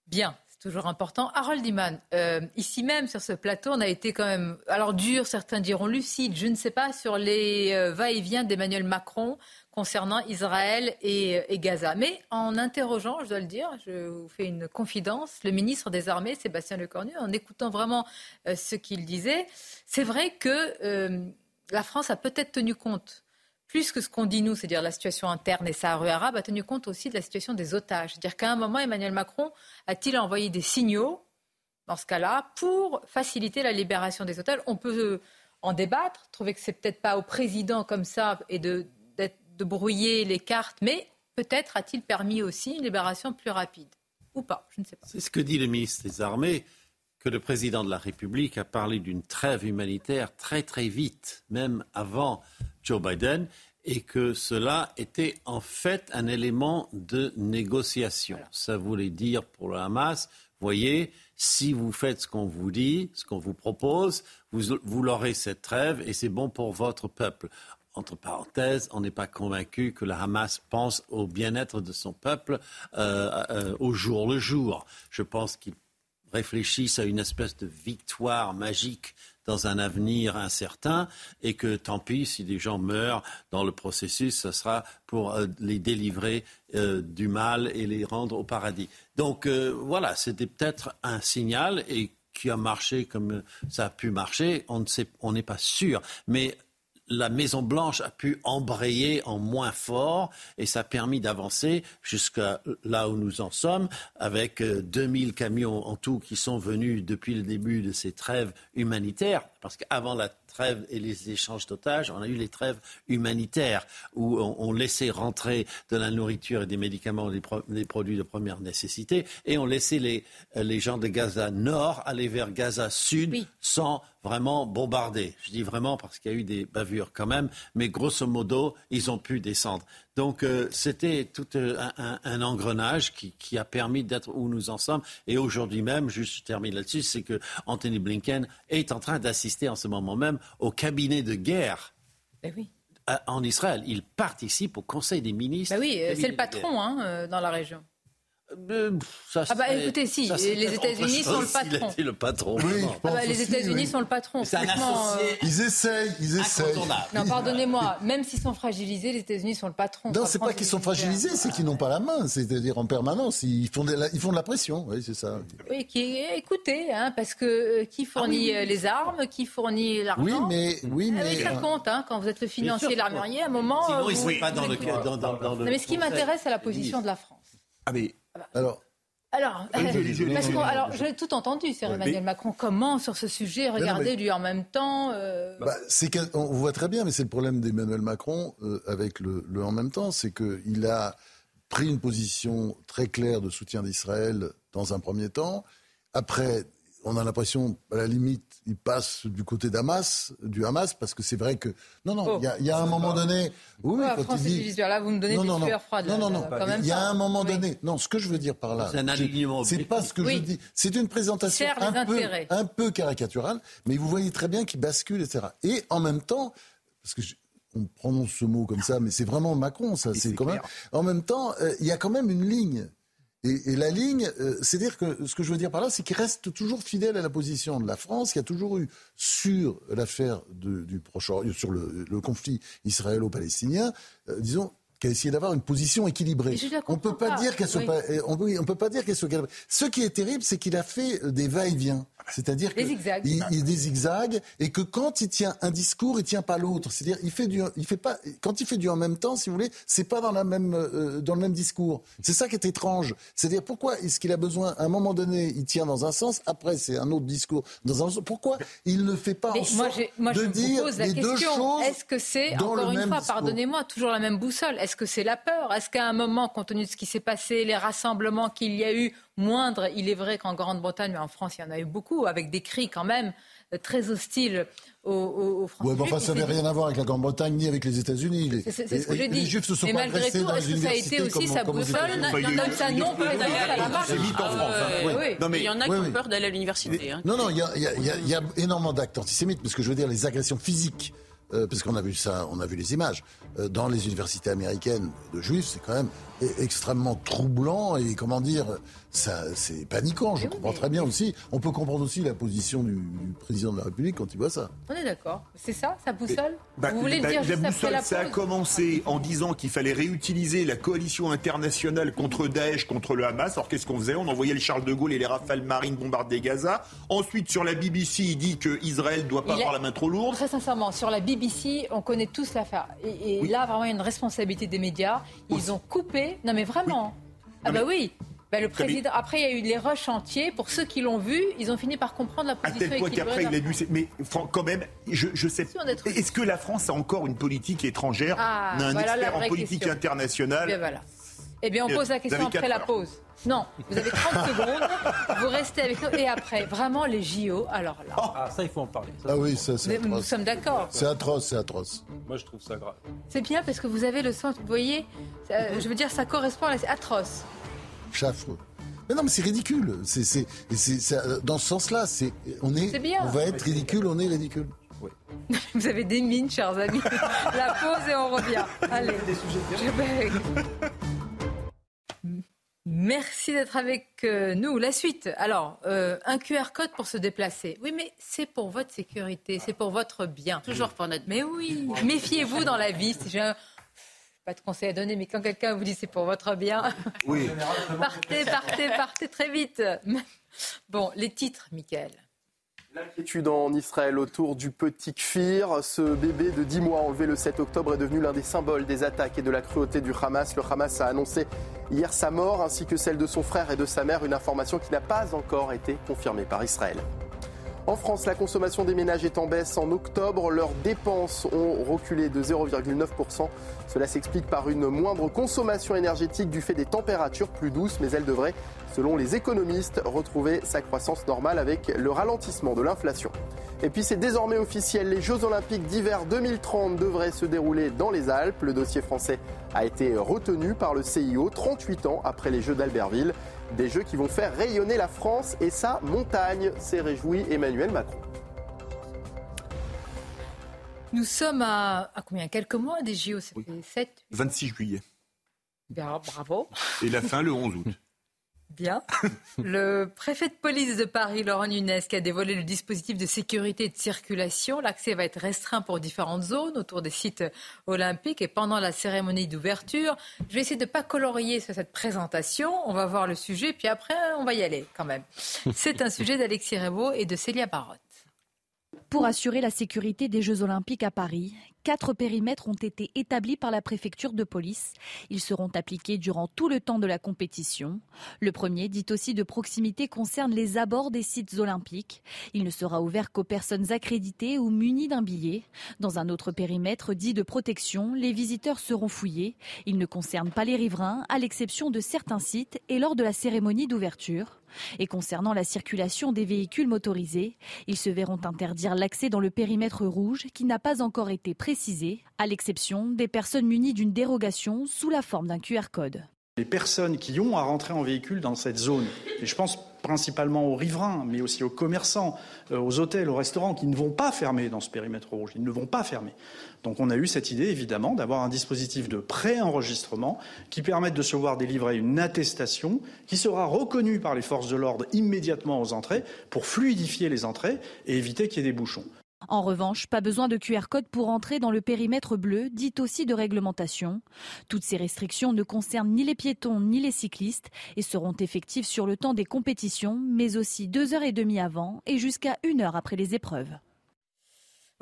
Bien, toujours important. Harold Iman, euh, ici même sur ce plateau, on a été quand même, alors dur, certains diront lucide, je ne sais pas, sur les euh, va-et-vient d'Emmanuel Macron concernant Israël et, Gaza. Mais en interrogeant, je dois le dire, je vous fais une confidence, le ministre des Armées, Sébastien Lecornu, en écoutant vraiment euh, ce qu'il disait, c'est vrai que euh, la France a peut-être tenu compte plus que ce qu'on dit nous, c'est-à-dire la situation interne et sa rue arabe, a tenu compte aussi de la situation des otages. C'est-à-dire qu'à un moment, Emmanuel Macron a-t-il envoyé des signaux, dans ce cas-là, pour faciliter la libération des otages? On peut euh, en débattre, trouver que c'est peut-être pas au président comme ça et de de brouiller les cartes, mais peut-être a-t-il permis aussi une libération plus rapide. Ou pas, je ne sais pas. C'est ce que dit le ministre des Armées, que le président de la République a parlé d'une trêve humanitaire très très vite, même avant Joe Biden, et que cela était en fait un élément de négociation. Ça voulait dire pour le Hamas, voyez, si vous faites ce qu'on vous dit, ce qu'on vous propose, vous, vous l'aurez cette trêve et c'est bon pour votre peuple entre parenthèses, on n'est pas convaincu que le Hamas pense au bien-être de son peuple euh, euh, au jour le jour. Je pense qu'ils réfléchissent à une espèce de victoire magique dans un avenir incertain et que tant pis si des gens meurent dans le processus, ce sera pour euh, les délivrer du mal et les rendre au paradis. Donc voilà, c'était peut-être un signal et qui a marché comme ça a pu marcher, on ne on n'est pas sûr. Mais la Maison-Blanche a pu embrayer en moins fort et ça a permis d'avancer jusqu'à là où nous en sommes avec 2000 euh, camions en tout qui sont venus depuis le début de ces trêves humanitaires. Parce qu'avant la trêve et les échanges d'otages, on a eu les trêves humanitaires où on, laissait rentrer de la nourriture et des médicaments, des, produits de première nécessité, et on laissait les, les gens de Gaza Nord aller vers Gaza Sud sans vraiment bombarder. Je dis vraiment parce qu'il y a eu des bavures quand même, mais grosso modo, ils ont pu descendre. Donc euh, c'était tout euh, un, engrenage qui, a permis d'être où nous en sommes. Et aujourd'hui même, juste je termine là-dessus, c'est que Anthony Blinken est en train d'assister en ce moment même au cabinet de guerre. Ben oui. En Israël, il participe au Conseil des ministres. Ben oui, c'est le patron hein, dans la région. Euh, ah bah écoutez, si, les États-Unis sont le patron. le patron. Ah bah, les États-Unis sont le patron. Euh, ils essayent, ils essayent. Non, pardonnez-moi, même s'ils sont fragilisés, les États-Unis sont le patron. Non, c'est pas qu'ils sont fragilisés, c'est qu'ils n'ont pas la main. C'est-à-dire en permanence, ils font de la, ils font de la pression. Oui, c'est ça. Oui, qui, écoutez, hein, parce que euh, qui fournit ah les armes, qui fournit l'argent? Oui, mais oui, mais ça compte hein, quand vous êtes le financier, l'armurier, à un moment. Sinon, ils sont pas dans le. Dans, mais ce qui m'intéresse, c'est la position de la France. Ah mais alors. Alors, alors j'ai tout entendu, c'est Emmanuel Macron. Comment sur ce sujet regarder lui en même temps euh... bah, On voit très bien, mais c'est le problème d'Emmanuel Macron euh, avec le, le, en même temps, c'est qu'il a pris une position très claire de soutien d'Israël dans un premier temps. Après, on a l'impression, à la limite, il passe du côté d'Hamas, du Hamas, parce que c'est vrai que non, non, il y, a un moment donné, oui, quand il dit, là, vous me donnez non, des froides. Non, non, non, il y a un moment donné. Non, ce que je veux dire par là, c'est pas ce que je dis. C'est une présentation un peu, un peu caricaturale, mais vous voyez très bien qu'il bascule, etc. Et en même temps, parce que on prononce ce mot comme ça, mais c'est vraiment Macron, ça. C'est quand même. En même temps, euh, il y a quand même une ligne et, la ligne, euh, c'est-à-dire que ce que je veux dire par là, c'est qu'il reste toujours fidèle à la position de la France, qui a toujours eu sur l'affaire du Proche-Orient, sur le, conflit israélo-palestinien, euh, disons, qui a essayé d'avoir une position équilibrée. On peut pas, dire qu'elle soit pas, on, on peut pas dire qu'elle soit. Ce qui est terrible, c'est qu'il a fait des va-et-vient. C'est-à-dire qu'il il, des zigzags et que quand il tient un discours, il tient pas l'autre. C'est-à-dire il fait du, il fait pas. Quand il fait du en même temps, si vous voulez, c'est pas dans la même euh, dans le même discours. C'est ça qui est étrange. C'est-à-dire pourquoi est-ce qu'il a besoin à un moment donné, il tient dans un sens, après c'est un autre discours dans un autre. Pourquoi il ne fait pas en sorte moi, de dire deux choses Est-ce que c'est encore une fois, pardonnez-moi, toujours la même boussole? Est-ce que c'est la peur? Est-ce qu'à un moment, compte tenu de ce qui s'est passé, les rassemblements qu'il y a eu moindre. Il est vrai qu'en Grande-Bretagne, mais en France, il y en a eu beaucoup, avec des cris quand même euh, très hostiles aux, aux, Français. Oui, mais enfin, ça n'avait rien à voir avec la Grande-Bretagne ni avec les États-unis. C'est ce que j'ai dit. Les Juifs se sont mais malgré tout, est-ce que ça a été aussi sa ça non à la marche. Hein. Il y en a qui ont peur d'aller à l'université. Hein. Non, non, il y a énormément d'actes antisémites, parce que je veux dire, les agressions physiques euh, parce qu'on a vu ça, on a vu les images, euh, dans les universités américaines de juifs, c'est quand même extrêmement troublant et comment dire, ça, c'est paniquant. Je comprends très bien aussi. On peut comprendre aussi la position du, président de la République quand il voit ça. On est d'accord. C'est ça, sa boussole bah, Vous voulez le dire la boussole, ça a commencé en disant qu'il fallait réutiliser la coalition internationale contre Daesh, contre le Hamas. Alors qu'est-ce qu'on faisait? On envoyait les Charles de Gaulle et les Rafales marines bombarder Gaza. Ensuite, sur la BBC, il dit qu'Israël ne doit pas avoir la main trop lourde. Très sincèrement, sur la BBC, on connaît tous l'affaire. Et, là, vraiment, il y a une responsabilité des médias. Ils ont coupé. Non, mais vraiment. Ah, bah oui. Ben, le président, après, il y a eu les rushs entiers. Pour ceux qui l'ont vu, ils ont fini par comprendre la position. À tel point qu'après, il a dû. Mais quand même, je, je sais. Est-ce que la France a encore une politique étrangère ah, On a un expert en politique internationale. Eh voilà. Eh bien, on pose la question après la pause. Non, vous avez 30 secondes, vous restez avec nous. Et après, vraiment, les JO, alors là. Ah, ça, il faut en parler. ah oui, ça, c'est atroce. Nous sommes d'accord. C'est atroce, c'est atroce. Moi, je trouve ça grave. C'est bien parce que vous avez le sens, vous voyez, je veux dire, ça correspond à... C'est atroce. Chafre. Mais non, mais c'est ridicule. C'est, c'est, dans ce sens-là, c'est, on est, bien. on va être ridicule, on est ridicule. Oui. Vous avez des mines, chers amis. La pause et on revient. Allez. Merci d'être avec euh, nous. La suite. Alors, euh, un QR code pour se déplacer. Oui, mais c'est pour votre sécurité, c'est pour votre bien. Toujours pour notre. Mais oui. Méfiez-vous dans la vie. J'ai un pas de conseil à donner, mais quand quelqu'un vous dit c'est pour votre bien, oui. partez, partez, partez très vite. Bon, les titres, Michael. L'inquiétude en Israël autour du petit Kfir. Ce bébé de 10 mois enlevé le 7 octobre est devenu l'un des symboles des attaques et de la cruauté du Hamas. Le Hamas a annoncé hier sa mort ainsi que celle de son frère et de sa mère, une information qui n'a pas encore été confirmée par Israël. En France, la consommation des ménages est en baisse en octobre. Leurs dépenses ont reculé de 0,9%. Cela s'explique par une moindre consommation énergétique du fait des températures plus douces, mais elle devrait, selon les économistes, retrouver sa croissance normale avec le ralentissement de l'inflation. Et puis c'est désormais officiel, les Jeux olympiques d'hiver 2030 devraient se dérouler dans les Alpes. Le dossier français a été retenu par le CIO 38 ans après les Jeux d'Albertville. Des Jeux qui vont faire rayonner la France et sa montagne, s'est réjoui Emmanuel Macron. Nous sommes à, combien? Quelques mois des JO C'était 7 26 juillet. Bien, bravo. Et la fin le 11 août. Bien. Le préfet de police de Paris, Laurent Nunez, qui a dévoilé le dispositif de sécurité et de circulation. L'accès va être restreint pour différentes zones autour des sites olympiques et pendant la cérémonie d'ouverture. Je vais essayer de ne pas colorier sur cette présentation. On va voir le sujet, puis après, on va y aller quand même. C'est un sujet d'Alexis Rebaud et de Célia Barotte. Pour assurer la sécurité des Jeux Olympiques à Paris, quatre périmètres ont été établis par la préfecture de police. Ils seront appliqués durant tout le temps de la compétition. Le premier, dit aussi de proximité, concerne les abords des sites olympiques. Il ne sera ouvert qu'aux personnes accréditées ou munies d'un billet. Dans un autre périmètre dit de protection, les visiteurs seront fouillés. Il ne concerne pas les riverains, à l'exception de certains sites et lors de la cérémonie d'ouverture. Et concernant la circulation des véhicules motorisés, ils se verront interdire l'accès dans le périmètre rouge qui n'a pas encore été précisé à l'exception des personnes munies d'une dérogation sous la forme d'un QR code. Les personnes qui ont à rentrer en véhicule dans cette zone, je pense principalement aux riverains, mais aussi aux commerçants, euh, aux hôtels, aux restaurants, qui ne vont pas fermer dans ce périmètre rouge. Ils ne vont pas fermer. Donc on a eu cette idée, évidemment, d'avoir un dispositif de pré-enregistrement qui permette de se voir délivrer une attestation qui sera reconnue par les forces de l'ordre immédiatement aux entrées pour fluidifier les entrées et éviter qu'il y ait des bouchons. En revanche, pas besoin de QR code pour entrer dans le périmètre bleu, dit aussi de réglementation. Toutes ces restrictions ne concernent ni les piétons ni les cyclistes et seront effectives sur le temps des compétitions, mais aussi deux heures et demie avant et jusqu'à une heure après les épreuves.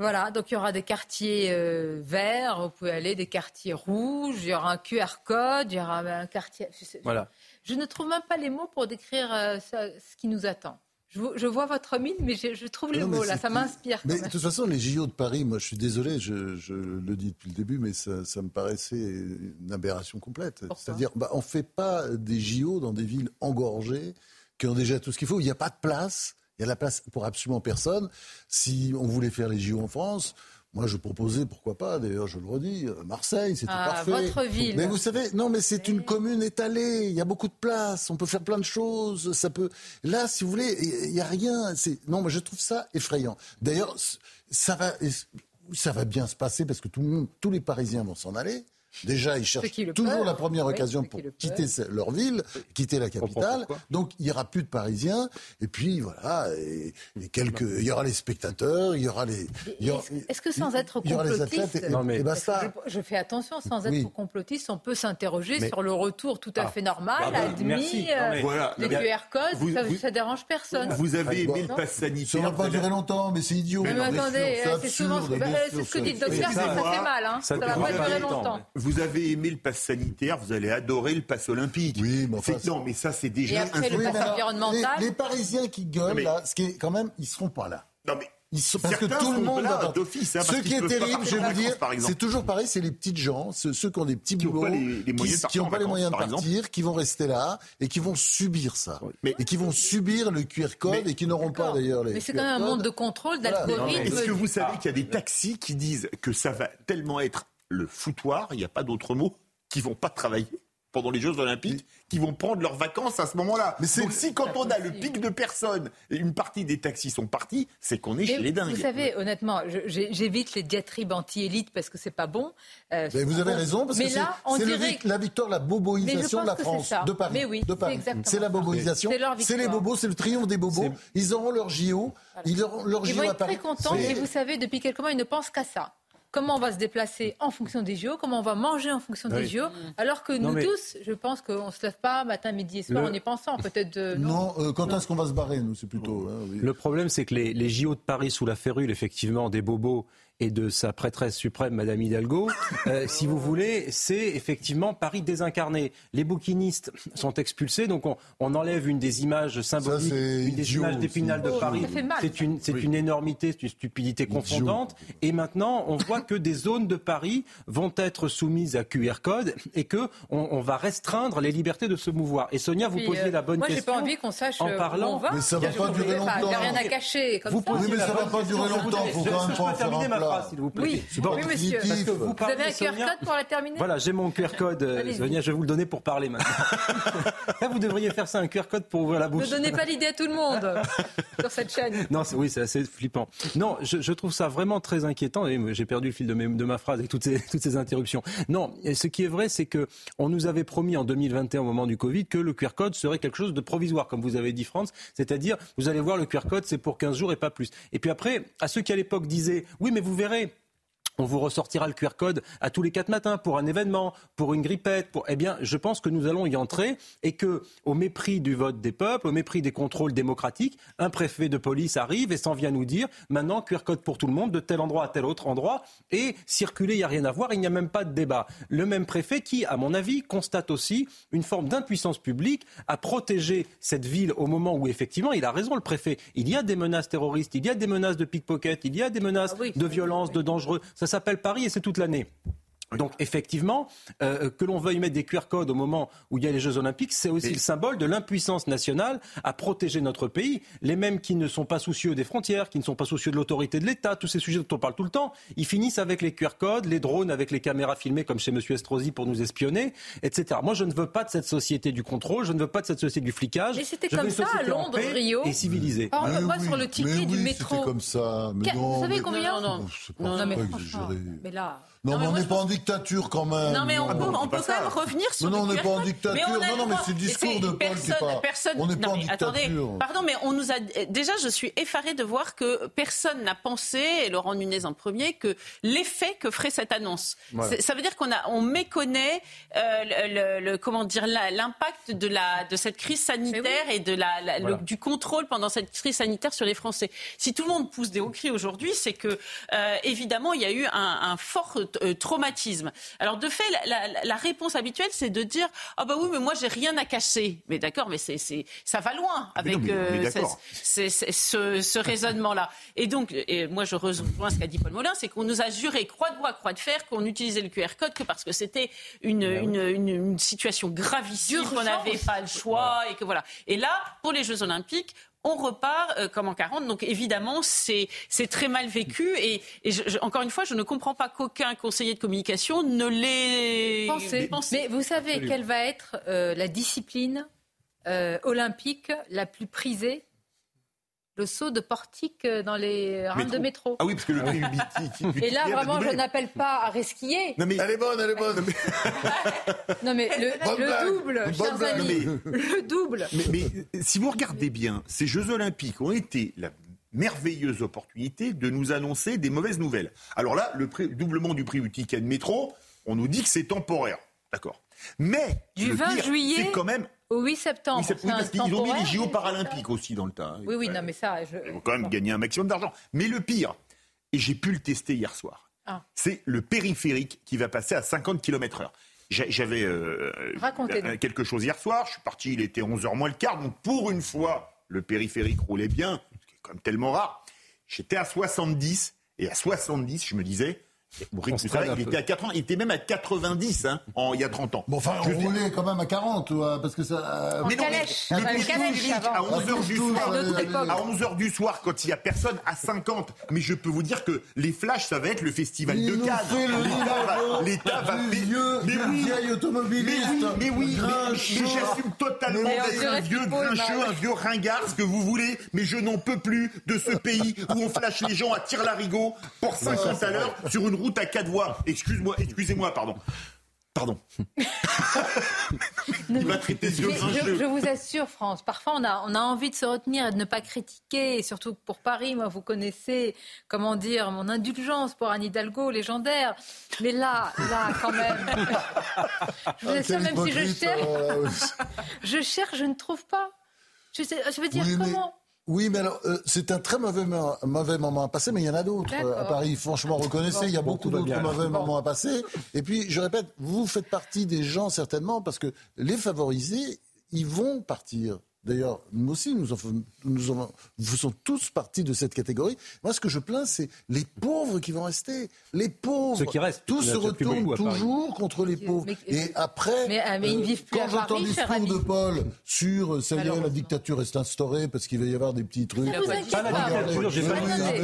Voilà, donc il y aura des quartiers euh, verts, vous pouvez aller, des quartiers rouges, il y aura un QR code, il y aura un quartier. Voilà. Je, ne trouve même pas les mots pour décrire euh, ce qui nous attend. Je, vois votre mine, mais je, trouve les mots là, ça m'inspire. Mais de toute façon, les JO de Paris, moi je suis désolé, je, le dis depuis le début, mais ça, me paraissait une aberration complète. C'est-à-dire, bah, on ne fait pas des JO dans des villes engorgées qui ont déjà tout ce qu'il faut. Il n'y a pas de place. Il y a la place pour absolument personne. Si on voulait faire les JO en France, moi, je proposais, pourquoi pas, d'ailleurs, je le redis, euh, Marseille, c'était ah, parfait. Votre ville. Mais vous savez, non, mais c'est une commune étalée, il y a beaucoup de place, on peut faire plein de choses, ça peut... Là, si vous voulez, il n'y a rien. Non, mais je trouve ça effrayant. D'ailleurs, ça va, ça va bien se passer parce que tout le monde, tous les Parisiens vont s'en aller. Déjà, ils cherchent toujours la première occasion pour quitter leur ville, quitter la capitale. Donc, il n'y aura plus de Parisiens. Et puis, voilà, et, quelques, il y aura les spectateurs, il y aura les. Est-ce que sans être complotiste, non, mais, Je, fais attention, sans être complotiste, on peut s'interroger sur le retour tout à ah. fait normal, bah, bah, admis, euh, voilà, les QR codes, ça, ne dérange personne. Vous avez aimé le pass sanitaire. Ça ne va pas durer longtemps, mais c'est idiot. Mais attendez, c'est souvent ce que dit le docteur, ça fait mal. Hein. Ça ne va pas durer longtemps vous avez aimé le pass sanitaire, vous allez adorer le pass olympique. Oui, mais enfin, non, mais ça c'est déjà. Et après, le pass environnemental. Les, Parisiens qui gueulent là, ce qui est quand même, ils seront pas là. Non mais. Ils sont, parce que tout le monde va d'office. Hein, ce qui est terrible, je vais vous dire, c'est toujours pareil, c'est les petites gens, ceux, qui ont des petits boulots, qui n'ont pas les moyens de partir, qui vont rester là et qui vont subir ça. Et qui vont subir le QR code et qui n'auront pas d'ailleurs les. Mais c'est quand même un monde de contrôle, d'algorithme. Est-ce que vous savez qu'il y a des taxis qui disent que ça va tellement être le foutoir, il n'y a pas d'autre mot, qui vont pas travailler pendant les Jeux Olympiques, qui vont prendre leurs vacances à ce moment-là. Mais Donc si quand on a le pic de personnes et une partie des taxis sont partis, c'est qu'on est chez les dingues. Vous savez, honnêtement, j'évite les diatribes anti-élites parce que c'est pas bon. Euh, mais vous avez raison parce que c'est la victoire, la boboisation de la France, de Paris. Mais oui, c'est la boboisation. C'est les bobos, c'est le triomphe des bobos. Ils auront leur JO. Ils auront leur JO à Paris. Ils vont être très contents et vous savez, depuis quelques mois, ils ne pensent qu'à ça comment on va se déplacer en fonction des JO, comment on va manger en fonction des JO, alors que nous tous, je pense qu'on ne se lève pas matin, midi et soir en y pensant. Peut-être de... Non, euh, quand est-ce qu'on va se barrer, nous, c'est plutôt. Hein, Le problème, c'est que les, les, JO de Paris sous la férule, effectivement, des bobos et de sa prêtresse suprême, Madame Hidalgo, euh, si vous voulez, c'est effectivement Paris désincarné. Les bouquinistes sont expulsés, donc on, on enlève une des images symboliques, une des images d'épinal de Paris. C'est une, c'est une énormité, c'est une stupidité confondante. Et maintenant, on voit que des zones de Paris vont être soumises à QR code et que on, on va restreindre les libertés de se mouvoir. Et Sonia, vous posiez euh, la bonne question. Moi, j'ai pas envie qu'on sache en parlant. Où on va. Mais ça va pas durer longtemps. Il n'y a rien à cacher. Comme vous ça. mais ça va pas durer longtemps. Faut quand même pas terminer s'il vous plaît. Oui, oui monsieur. Parce que vous, avez un QR code pour la terminer Voilà, j'ai mon QR code, euh, Sonia, je vais vous le donner pour parler maintenant. Là, vous devriez faire ça, un QR code pour ouvrir la bouche. Ne donnez pas l'idée à tout le monde sur cette chaîne. Non, oui, c'est assez flippant. Non, je, je, trouve ça vraiment très inquiétant et j'ai perdu le fil de, de, ma phrase avec toutes ces, toutes ces interruptions. Non, ce qui est vrai, c'est que on nous avait promis en 2021 au moment du Covid que le QR code serait quelque chose de provisoire, comme vous avez dit, France. C'est-à-dire, vous allez voir, le QR code, c'est pour 15 jours et pas plus. Et puis après, à ceux qui à l'époque disaient, oui, mais vous verrez, on vous ressortira le QR code à tous les quatre matins pour un événement, pour une grippette. Pour... Eh bien, je pense que nous allons y entrer et que, au mépris du vote des peuples, au mépris des contrôles démocratiques, un préfet de police arrive et s'en vient nous dire maintenant QR code pour tout le monde de tel endroit à tel autre endroit et circuler, il n'y a rien à voir, il n'y a même pas de débat. Le même préfet qui, à mon avis, constate aussi une forme d'impuissance publique à protéger cette ville au moment où effectivement, il a raison le préfet, il y a des menaces terroristes, il y a des menaces de pickpocket, il y a des menaces ah de violence, de dangereux s'appelle Paris et c'est toute l'année. Donc effectivement, euh, que l'on veuille mettre des QR codes au moment où il y a les Jeux Olympiques, c'est aussi le symbole de l'impuissance nationale à protéger notre pays. Les mêmes qui ne sont pas soucieux des frontières, qui ne sont pas soucieux de l'autorité de l'État, tous ces sujets dont on parle tout le temps, ils finissent avec les QR codes, les drones avec les caméras filmées comme chez M. Estrosi pour nous espionner, etc. Moi, je ne veux pas de cette société du contrôle, je ne veux pas de cette société du flicage. Mais c'était comme ça à Londres, Rio. Et civilisée. moi sur le ticket du métro. C'était comme ça. Mais non, vous savez combien Non, non, non, mais, mais là. Non, mais on n'est pas en dictature quand même. Non, mais on, peut, on peut quand même revenir sur. Non, non, on n'est pas en dictature. Non, non, mais c'est le discours de Paul qui. Personne, on n'est pas en dictature. Attendez, pardon, mais on nous a déjà, je suis effarée de voir que personne n'a pensé, et Laurent Nunez en premier, que l'effet que ferait cette annonce. Ça veut dire qu'on a, on méconnaît euh, le, comment dire l'impact de la de cette crise sanitaire et de la, du contrôle pendant cette crise sanitaire sur les Français. Si tout le monde pousse des hauts cris aujourd'hui, c'est que euh, évidemment il y a eu un, un fort euh, traumatisme. Alors de fait, la, la réponse habituelle, c'est de dire ah oh bah oui, mais moi j'ai rien à cacher. Mais d'accord, mais c'est ça va loin avec euh, ce, ce raisonnement-là. Et donc, et moi je rejoins ce qu'a dit Paul Molin, c'est qu'on nous a juré croix de bois, croix de fer qu'on utilisait le QR code que parce que c'était une, ben une, une, une, situation gravissime, qu'on n'avait pas le choix et que voilà. Et là, pour les Jeux Olympiques, on repart euh, comme en 40. Donc évidemment, c'est très mal vécu. Et, encore une fois, je ne comprends pas qu'aucun conseiller de communication ne l'ait pensé. Mais vous savez quelle va être euh, la discipline euh, olympique la plus prisée le saut de portique dans les rames de métro. Ah oui, parce que le prix Et là, vraiment, je n'appelle pas à resquiller. Non, mais... Elle est bonne, elle est bonne. non, mais le, double, chers amis, le double. Mais, si vous regardez bien, ces Jeux Olympiques ont été la merveilleuse opportunité de nous annoncer des mauvaises nouvelles. Alors là, le doublement du prix du ticket de métro, on nous dit que c'est temporaire. D'accord. Mais du 20 juillet, c'est quand même au 8 septembre. Parce qu'ils ont mis les JO paralympiques aussi dans le tas. Oui, oui, non, mais ça. Je... Ils vont quand même gagner un maximum d'argent. Mais le pire, et j'ai pu le tester hier soir, ah. c'est le périphérique qui va passer à 50 km/h. J'avais euh, euh, quelque chose hier soir. Je suis parti, il était 11h moins le quart. Donc pour une fois, le périphérique roulait bien, ce qui est quand même tellement rare. J'étais à 70 et à 70, je me disais, il était à 80, il était même à 90 hein, en, il y a 30 ans. Bon, enfin, on roulait quand même à 40, parce que ça. Mais non, mais à 11h du soir, à 11h du soir, quand il y a personne, à 50. Mais je peux vous dire que les flashs, ça va être le festival de Cannes. L'État va vieux, mais oui, vieil automobiliste. Mais oui, mais, j'assume totalement d'être un vieux grincheux, un vieux ringard, ce que vous voulez. Mais je n'en peux plus de ce pays où on flash les gens à tir larigot pour 50 à l'heure sur une route à quatre voies. Excuse-moi, excusez-moi, pardon. Pardon. Il va traiter je, je, vous assure, France, parfois on a, on a envie de se retenir et de ne pas critiquer, et surtout pour Paris, moi, vous connaissez, comment dire, mon indulgence pour Anne Hidalgo, légendaire. Mais là, là, quand même. je vous assure, même si je cherche, je cherche, je ne trouve pas. Je, sais, je veux dire, comment oui, mais alors, euh, c'est un très mauvais, mauvais moment à passer, mais il y en a d'autres euh, à Paris. Franchement, reconnaissez, il y a beaucoup, d'autres mauvais moments à passer. Et puis, je répète, vous faites partie des gens, certainement, parce que les favorisés, ils vont partir. D'ailleurs, nous aussi, nous, nous, nous sommes tous partis de cette catégorie. Moi, ce que je plains, c'est les pauvres qui vont rester. Les pauvres. Ceux qui restent. Tout se retourne toujours contre les pauvres. et après, mais, euh, ils vivent plus quand j'entends le discours de Paul sur euh, ça y est, la dictature est instaurée parce qu'il va y avoir des petits trucs. Pas la dictature, j'ai pas.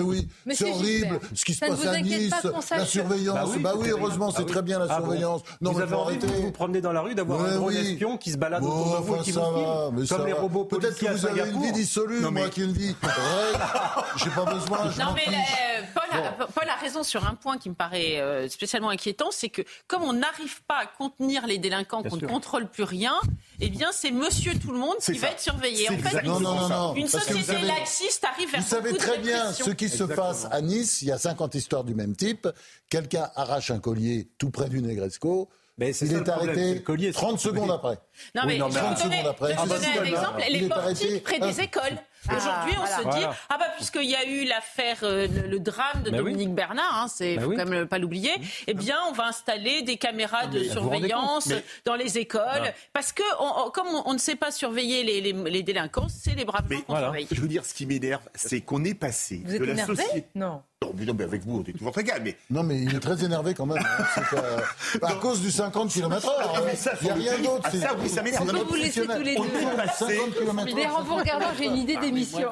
Oui, c'est horrible. Ce qui se passe à Nice, la surveillance. Bah oui, heureusement, c'est très bien la ah surveillance. Non, vous avez envie de vous promener dans la rue d'avoir un gros espion qui se balade autour de vous qui vous comme les robots Peut-être que vous avez une vie dissolue, moi qui le dis. J'ai pas besoin. Non, mais euh, Paul, a, raison sur un point qui me paraît euh, spécialement inquiétant, c'est que comme on n'arrive pas à contenir les délinquants, qu'on ne contrôle plus rien, eh bien c'est Monsieur tout le monde qui va être surveillé. En fait, une, société laxiste arrive vers Vous savez très bien ce qui se passe à Nice. Il y a 50 histoires du même type. Quelqu'un arrache un collier tout près du Negresco. Mais il est arrêté 30 secondes après. Non, mais, je vais vous donner, un exemple. Les portiques près des écoles. Ah, Aujourd'hui, on se dit ah bah puisqu'il y a eu l'affaire, euh, le, drame de Dominique Bernard, hein, c'est bah faut quand même pas l'oublier. Eh bien, on va installer des caméras de surveillance dans les écoles parce que comme on, ne sait pas surveiller les, les, délinquants, c'est les braves gens qu'on surveille. Je veux dire, ce qui m'énerve, c'est qu'on est passé de la société. Non. Non, mais avec vous, on est toujours très calme. Mais... Non, mais il est très énervé quand même. Hein. à, cause du 50 km/h. Il n'y a rien d'autre. Ah, ça, oui, ça m'énerve. Je peux vous laisser tous les deux. Mais en vous regardant, j'ai une idée d'émission.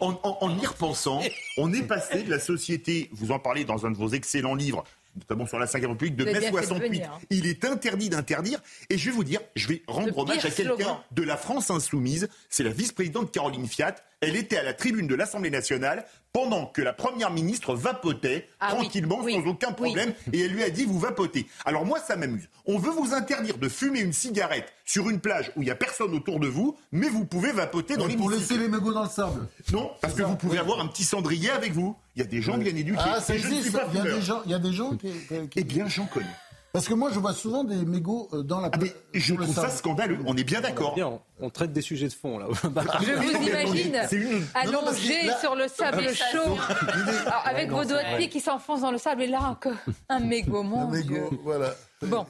en, y repensant, on est passé de la société, vous en parlez dans un de vos excellents livres, notamment sur la 5 République, de mai 68. Hein. Il est interdit d'interdire. Et je vais vous dire, je vais rendre hommage à quelqu'un de la France insoumise. C'est la vice-présidente Caroline Fiat. Elle était à la tribune de l'Assemblée nationale pendant que la première ministre vapotait ah tranquillement, sans aucun problème, et elle lui a dit vous vapotez. Alors moi, ça m'amuse. On veut vous interdire de fumer une cigarette sur une plage où il n'y a personne autour de vous, mais vous pouvez vapoter dans les Pour laisser les mégots dans le sable. Non, parce que vous pouvez avoir un petit cendrier avec vous. Il y a des gens bien éduqués. Ah, ça existe, il y, a des gens, il y a des gens qui... Eh bien, j'en connais. Parce que moi, je vois souvent des mégots euh, dans la. Ah je trouve ça scandaleux. On est bien d'accord. On traite des sujets de fond là. je vous imagine allongé sur le sable chaud, avec vos doigts de pied qui s'enfoncent dans le sable et là un mégot, mon un mégot, voilà. Bon.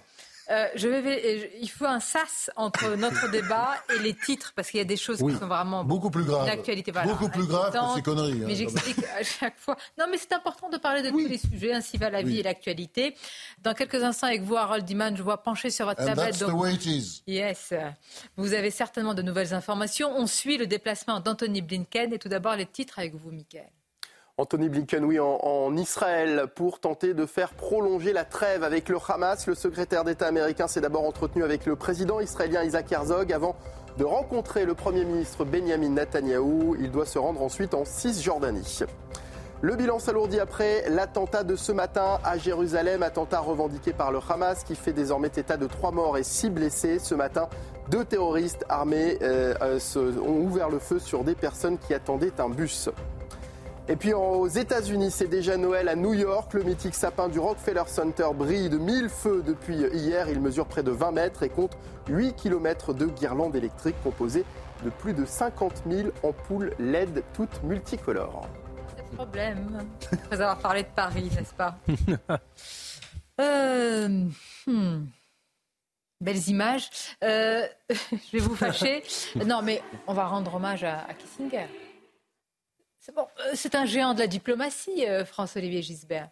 Euh, je vais, il faut un sas entre notre débat et les titres parce qu'il y a des choses qui sont vraiment beaucoup plus graves. L'actualité, beaucoup plus grave que ces conneries. Mais hein, j'explique à chaque fois. Non, mais c'est important de parler de tous les sujets. Ainsi va la vie et l'actualité. Dans quelques instants, avec vous, Harold Diman, je vois pencher sur votre tablette. donc, Yes. Vous avez certainement de nouvelles informations. On suit le déplacement d'Anthony Blinken et tout d'abord les titres avec vous, Michael. Anthony Blinken, oui, en, Israël pour tenter de faire prolonger la trêve avec le Hamas. Le secrétaire d'État américain s'est d'abord entretenu avec le président israélien Isaac Herzog avant de rencontrer le Premier ministre Benjamin Netanyahou. Il doit se rendre ensuite en Cisjordanie. Le bilan s'alourdit après l'attentat de ce matin à Jérusalem, attentat revendiqué par le Hamas qui fait désormais état de trois morts et six blessés. Ce matin, deux terroristes armés euh, euh, ont ouvert le feu sur des personnes qui attendaient un bus. Et puis aux États-Unis, c'est déjà Noël à New York. Le mythique sapin du Rockefeller Center brille de mille feux depuis hier. Il mesure près de 20 mètres et compte 8 km de guirlandes électriques composées de plus de 50 000 ampoules LED toutes multicolores. C'est problème, après avoir parlé de Paris, n'est-ce pas euh, hmm. Belles images. Euh, je vais vous fâcher. Non, mais on va rendre hommage à Kissinger. Euh, c'est un géant de la diplomatie, euh, François-Olivier Gisbert.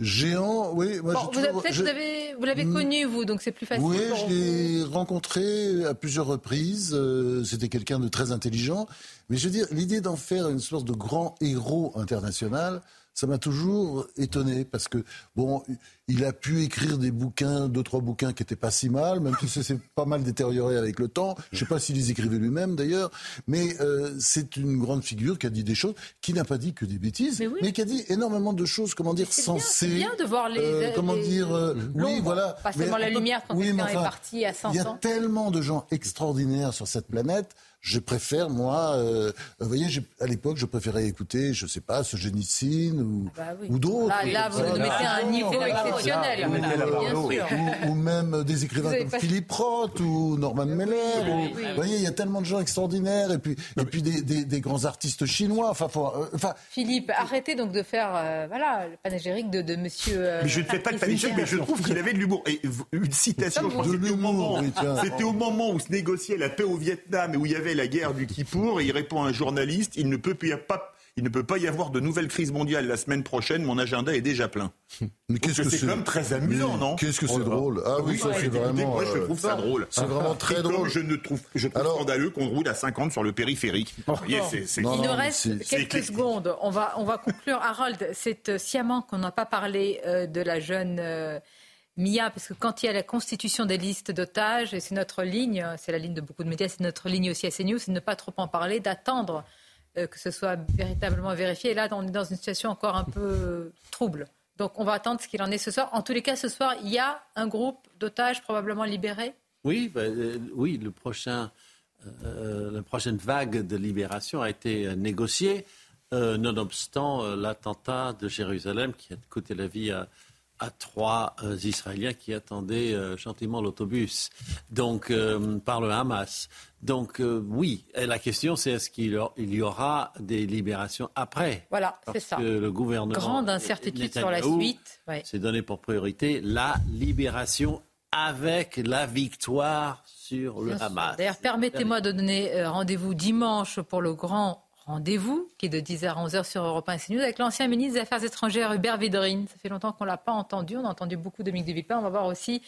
Géant, oui. Moi, vous, vous l'avez hmm. connu, vous, donc c'est plus facile. Oui, je l'ai rencontré à plusieurs reprises. Euh, c'était quelqu'un de très intelligent. Mais je veux dire, l'idée d'en faire une sorte de grand héros international, ça m'a toujours étonné parce que, bon, il a pu écrire des bouquins, deux, trois bouquins qui étaient pas si mal, même si c'est pas mal détérioré avec le temps. Je sais pas s'il les écrivait lui-même d'ailleurs, mais euh, c'est une grande figure qui a dit des choses, qui n'a pas dit que des bêtises, mais, qui a dit énormément de choses, comment dire, sensées. C'est bien de voir les. Euh, comment dire, euh, oui, voilà. Pas seulement la lumière quand quelqu'un est parti à 100 ans. Il y a tellement de gens extraordinaires sur cette planète je préfère, moi, euh, vous voyez, à l'époque, je préférais écouter, je sais pas, ce Génicine ou, bah ou d'autres. Là, vous nous mettez à un niveau exceptionnel. Ou, même des écrivains comme Philippe Roth ou Norman Mailer. Vous voyez, il y a tellement de gens extraordinaires et puis, et puis des, des, des grands artistes chinois. Enfin, euh, enfin, Philippe, arrêtez donc de faire euh, voilà, le panégyrique de, de monsieur. mais je ne fais pas le panégyrique, mais je trouve qu'il avait de l'humour. Et une citation, c'était au, moment, c'était au moment où se négociait la paix au Vietnam et où il y avait la guerre du Kippour et il répond à un journaliste, il ne peut pas il ne peut pas y avoir de nouvelle crise mondiale la semaine prochaine, mon agenda est déjà plein. Mais qu'est-ce que c'est quand même très amusant, non Qu'est-ce que c'est drôle Ah oui, ça c'est vraiment. Moi je trouve ça euh, drôle. C'est vraiment très drôle. je ne trouve, je trouve scandaleux qu'on roule à 50 sur le périphérique. il nous reste quelques secondes. On va, on va conclure. Harold, c'est euh, sciemment qu'on n'a pas parlé euh, de la jeune. Mia, parce que quand il y a la constitution des listes d'otages, et c'est notre ligne, c'est la ligne de beaucoup de médias, c'est notre ligne aussi à CNews, c'est de ne pas trop en parler, d'attendre euh, que ce soit véritablement vérifié. Et là, on est dans une situation encore un peu trouble. Donc on va attendre ce qu'il en est ce soir. En tous les cas, ce soir, il y a un groupe d'otages probablement libérés Oui, ben, euh, oui le prochain, euh, la prochaine vague de libération a été négociée, nonobstant l'attentat de Jérusalem qui a coûté la vie à à trois euh, Israéliens qui attendaient euh, gentiment l'autobus, donc euh, par le Hamas. Donc oui, et la question c'est est-ce qu'il y aura des libérations après? Voilà, c'est ça. Que le gouvernement grande incertitude sur la suite. C'est donné pour priorité la libération avec la victoire sur le Hamas. D'ailleurs, permettez-moi de donner rendez-vous dimanche pour le grand rendez-vous qui est de 10h à 11h sur Europe 1 et CNews avec l'ancien ministre des Affaires étrangères Hubert Védrine. Ça fait longtemps qu'on ne l'a pas entendu. On a entendu beaucoup Dominique de Villepin. On va voir aussi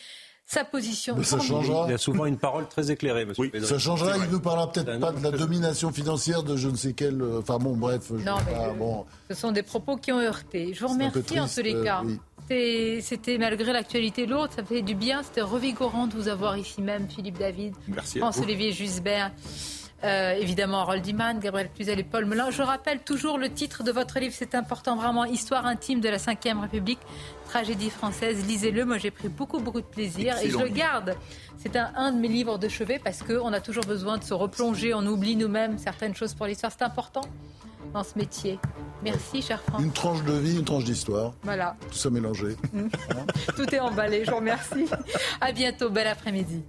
sa position. ça changera. Il a souvent une parole très éclairée, monsieur oui. Ça changera. Il ne nous parlera peut-être pas de la domination financière de je ne sais quel. Euh, enfin bon, bref. Non, mais bon. Ce sont des propos qui ont heurté. Je vous remercie en tous les cas. C'était malgré l'actualité lourde, ça fait du bien. C'était revigorant de vous avoir ici même, Philippe David, Merci François-Olivier Jusbert. Euh, évidemment, Harold Iman, Gabriel Cluzel et Paul Melun. Je rappelle toujours le titre de votre livre, c'est important vraiment, Histoire intime de la Ve République, tragédie française. Lisez-le, moi j'ai pris beaucoup, beaucoup de plaisir et je le garde. C'est un, un, de mes livres de chevet parce qu'on a toujours besoin de se replonger, on oublie nous-mêmes certaines choses pour l'histoire. C'est important dans ce métier. Merci, cher Franck. Une tranche de vie, une tranche d'histoire. Voilà. Tout ça mélangé. Tout est emballé, je vous remercie. À bientôt, bel après-midi.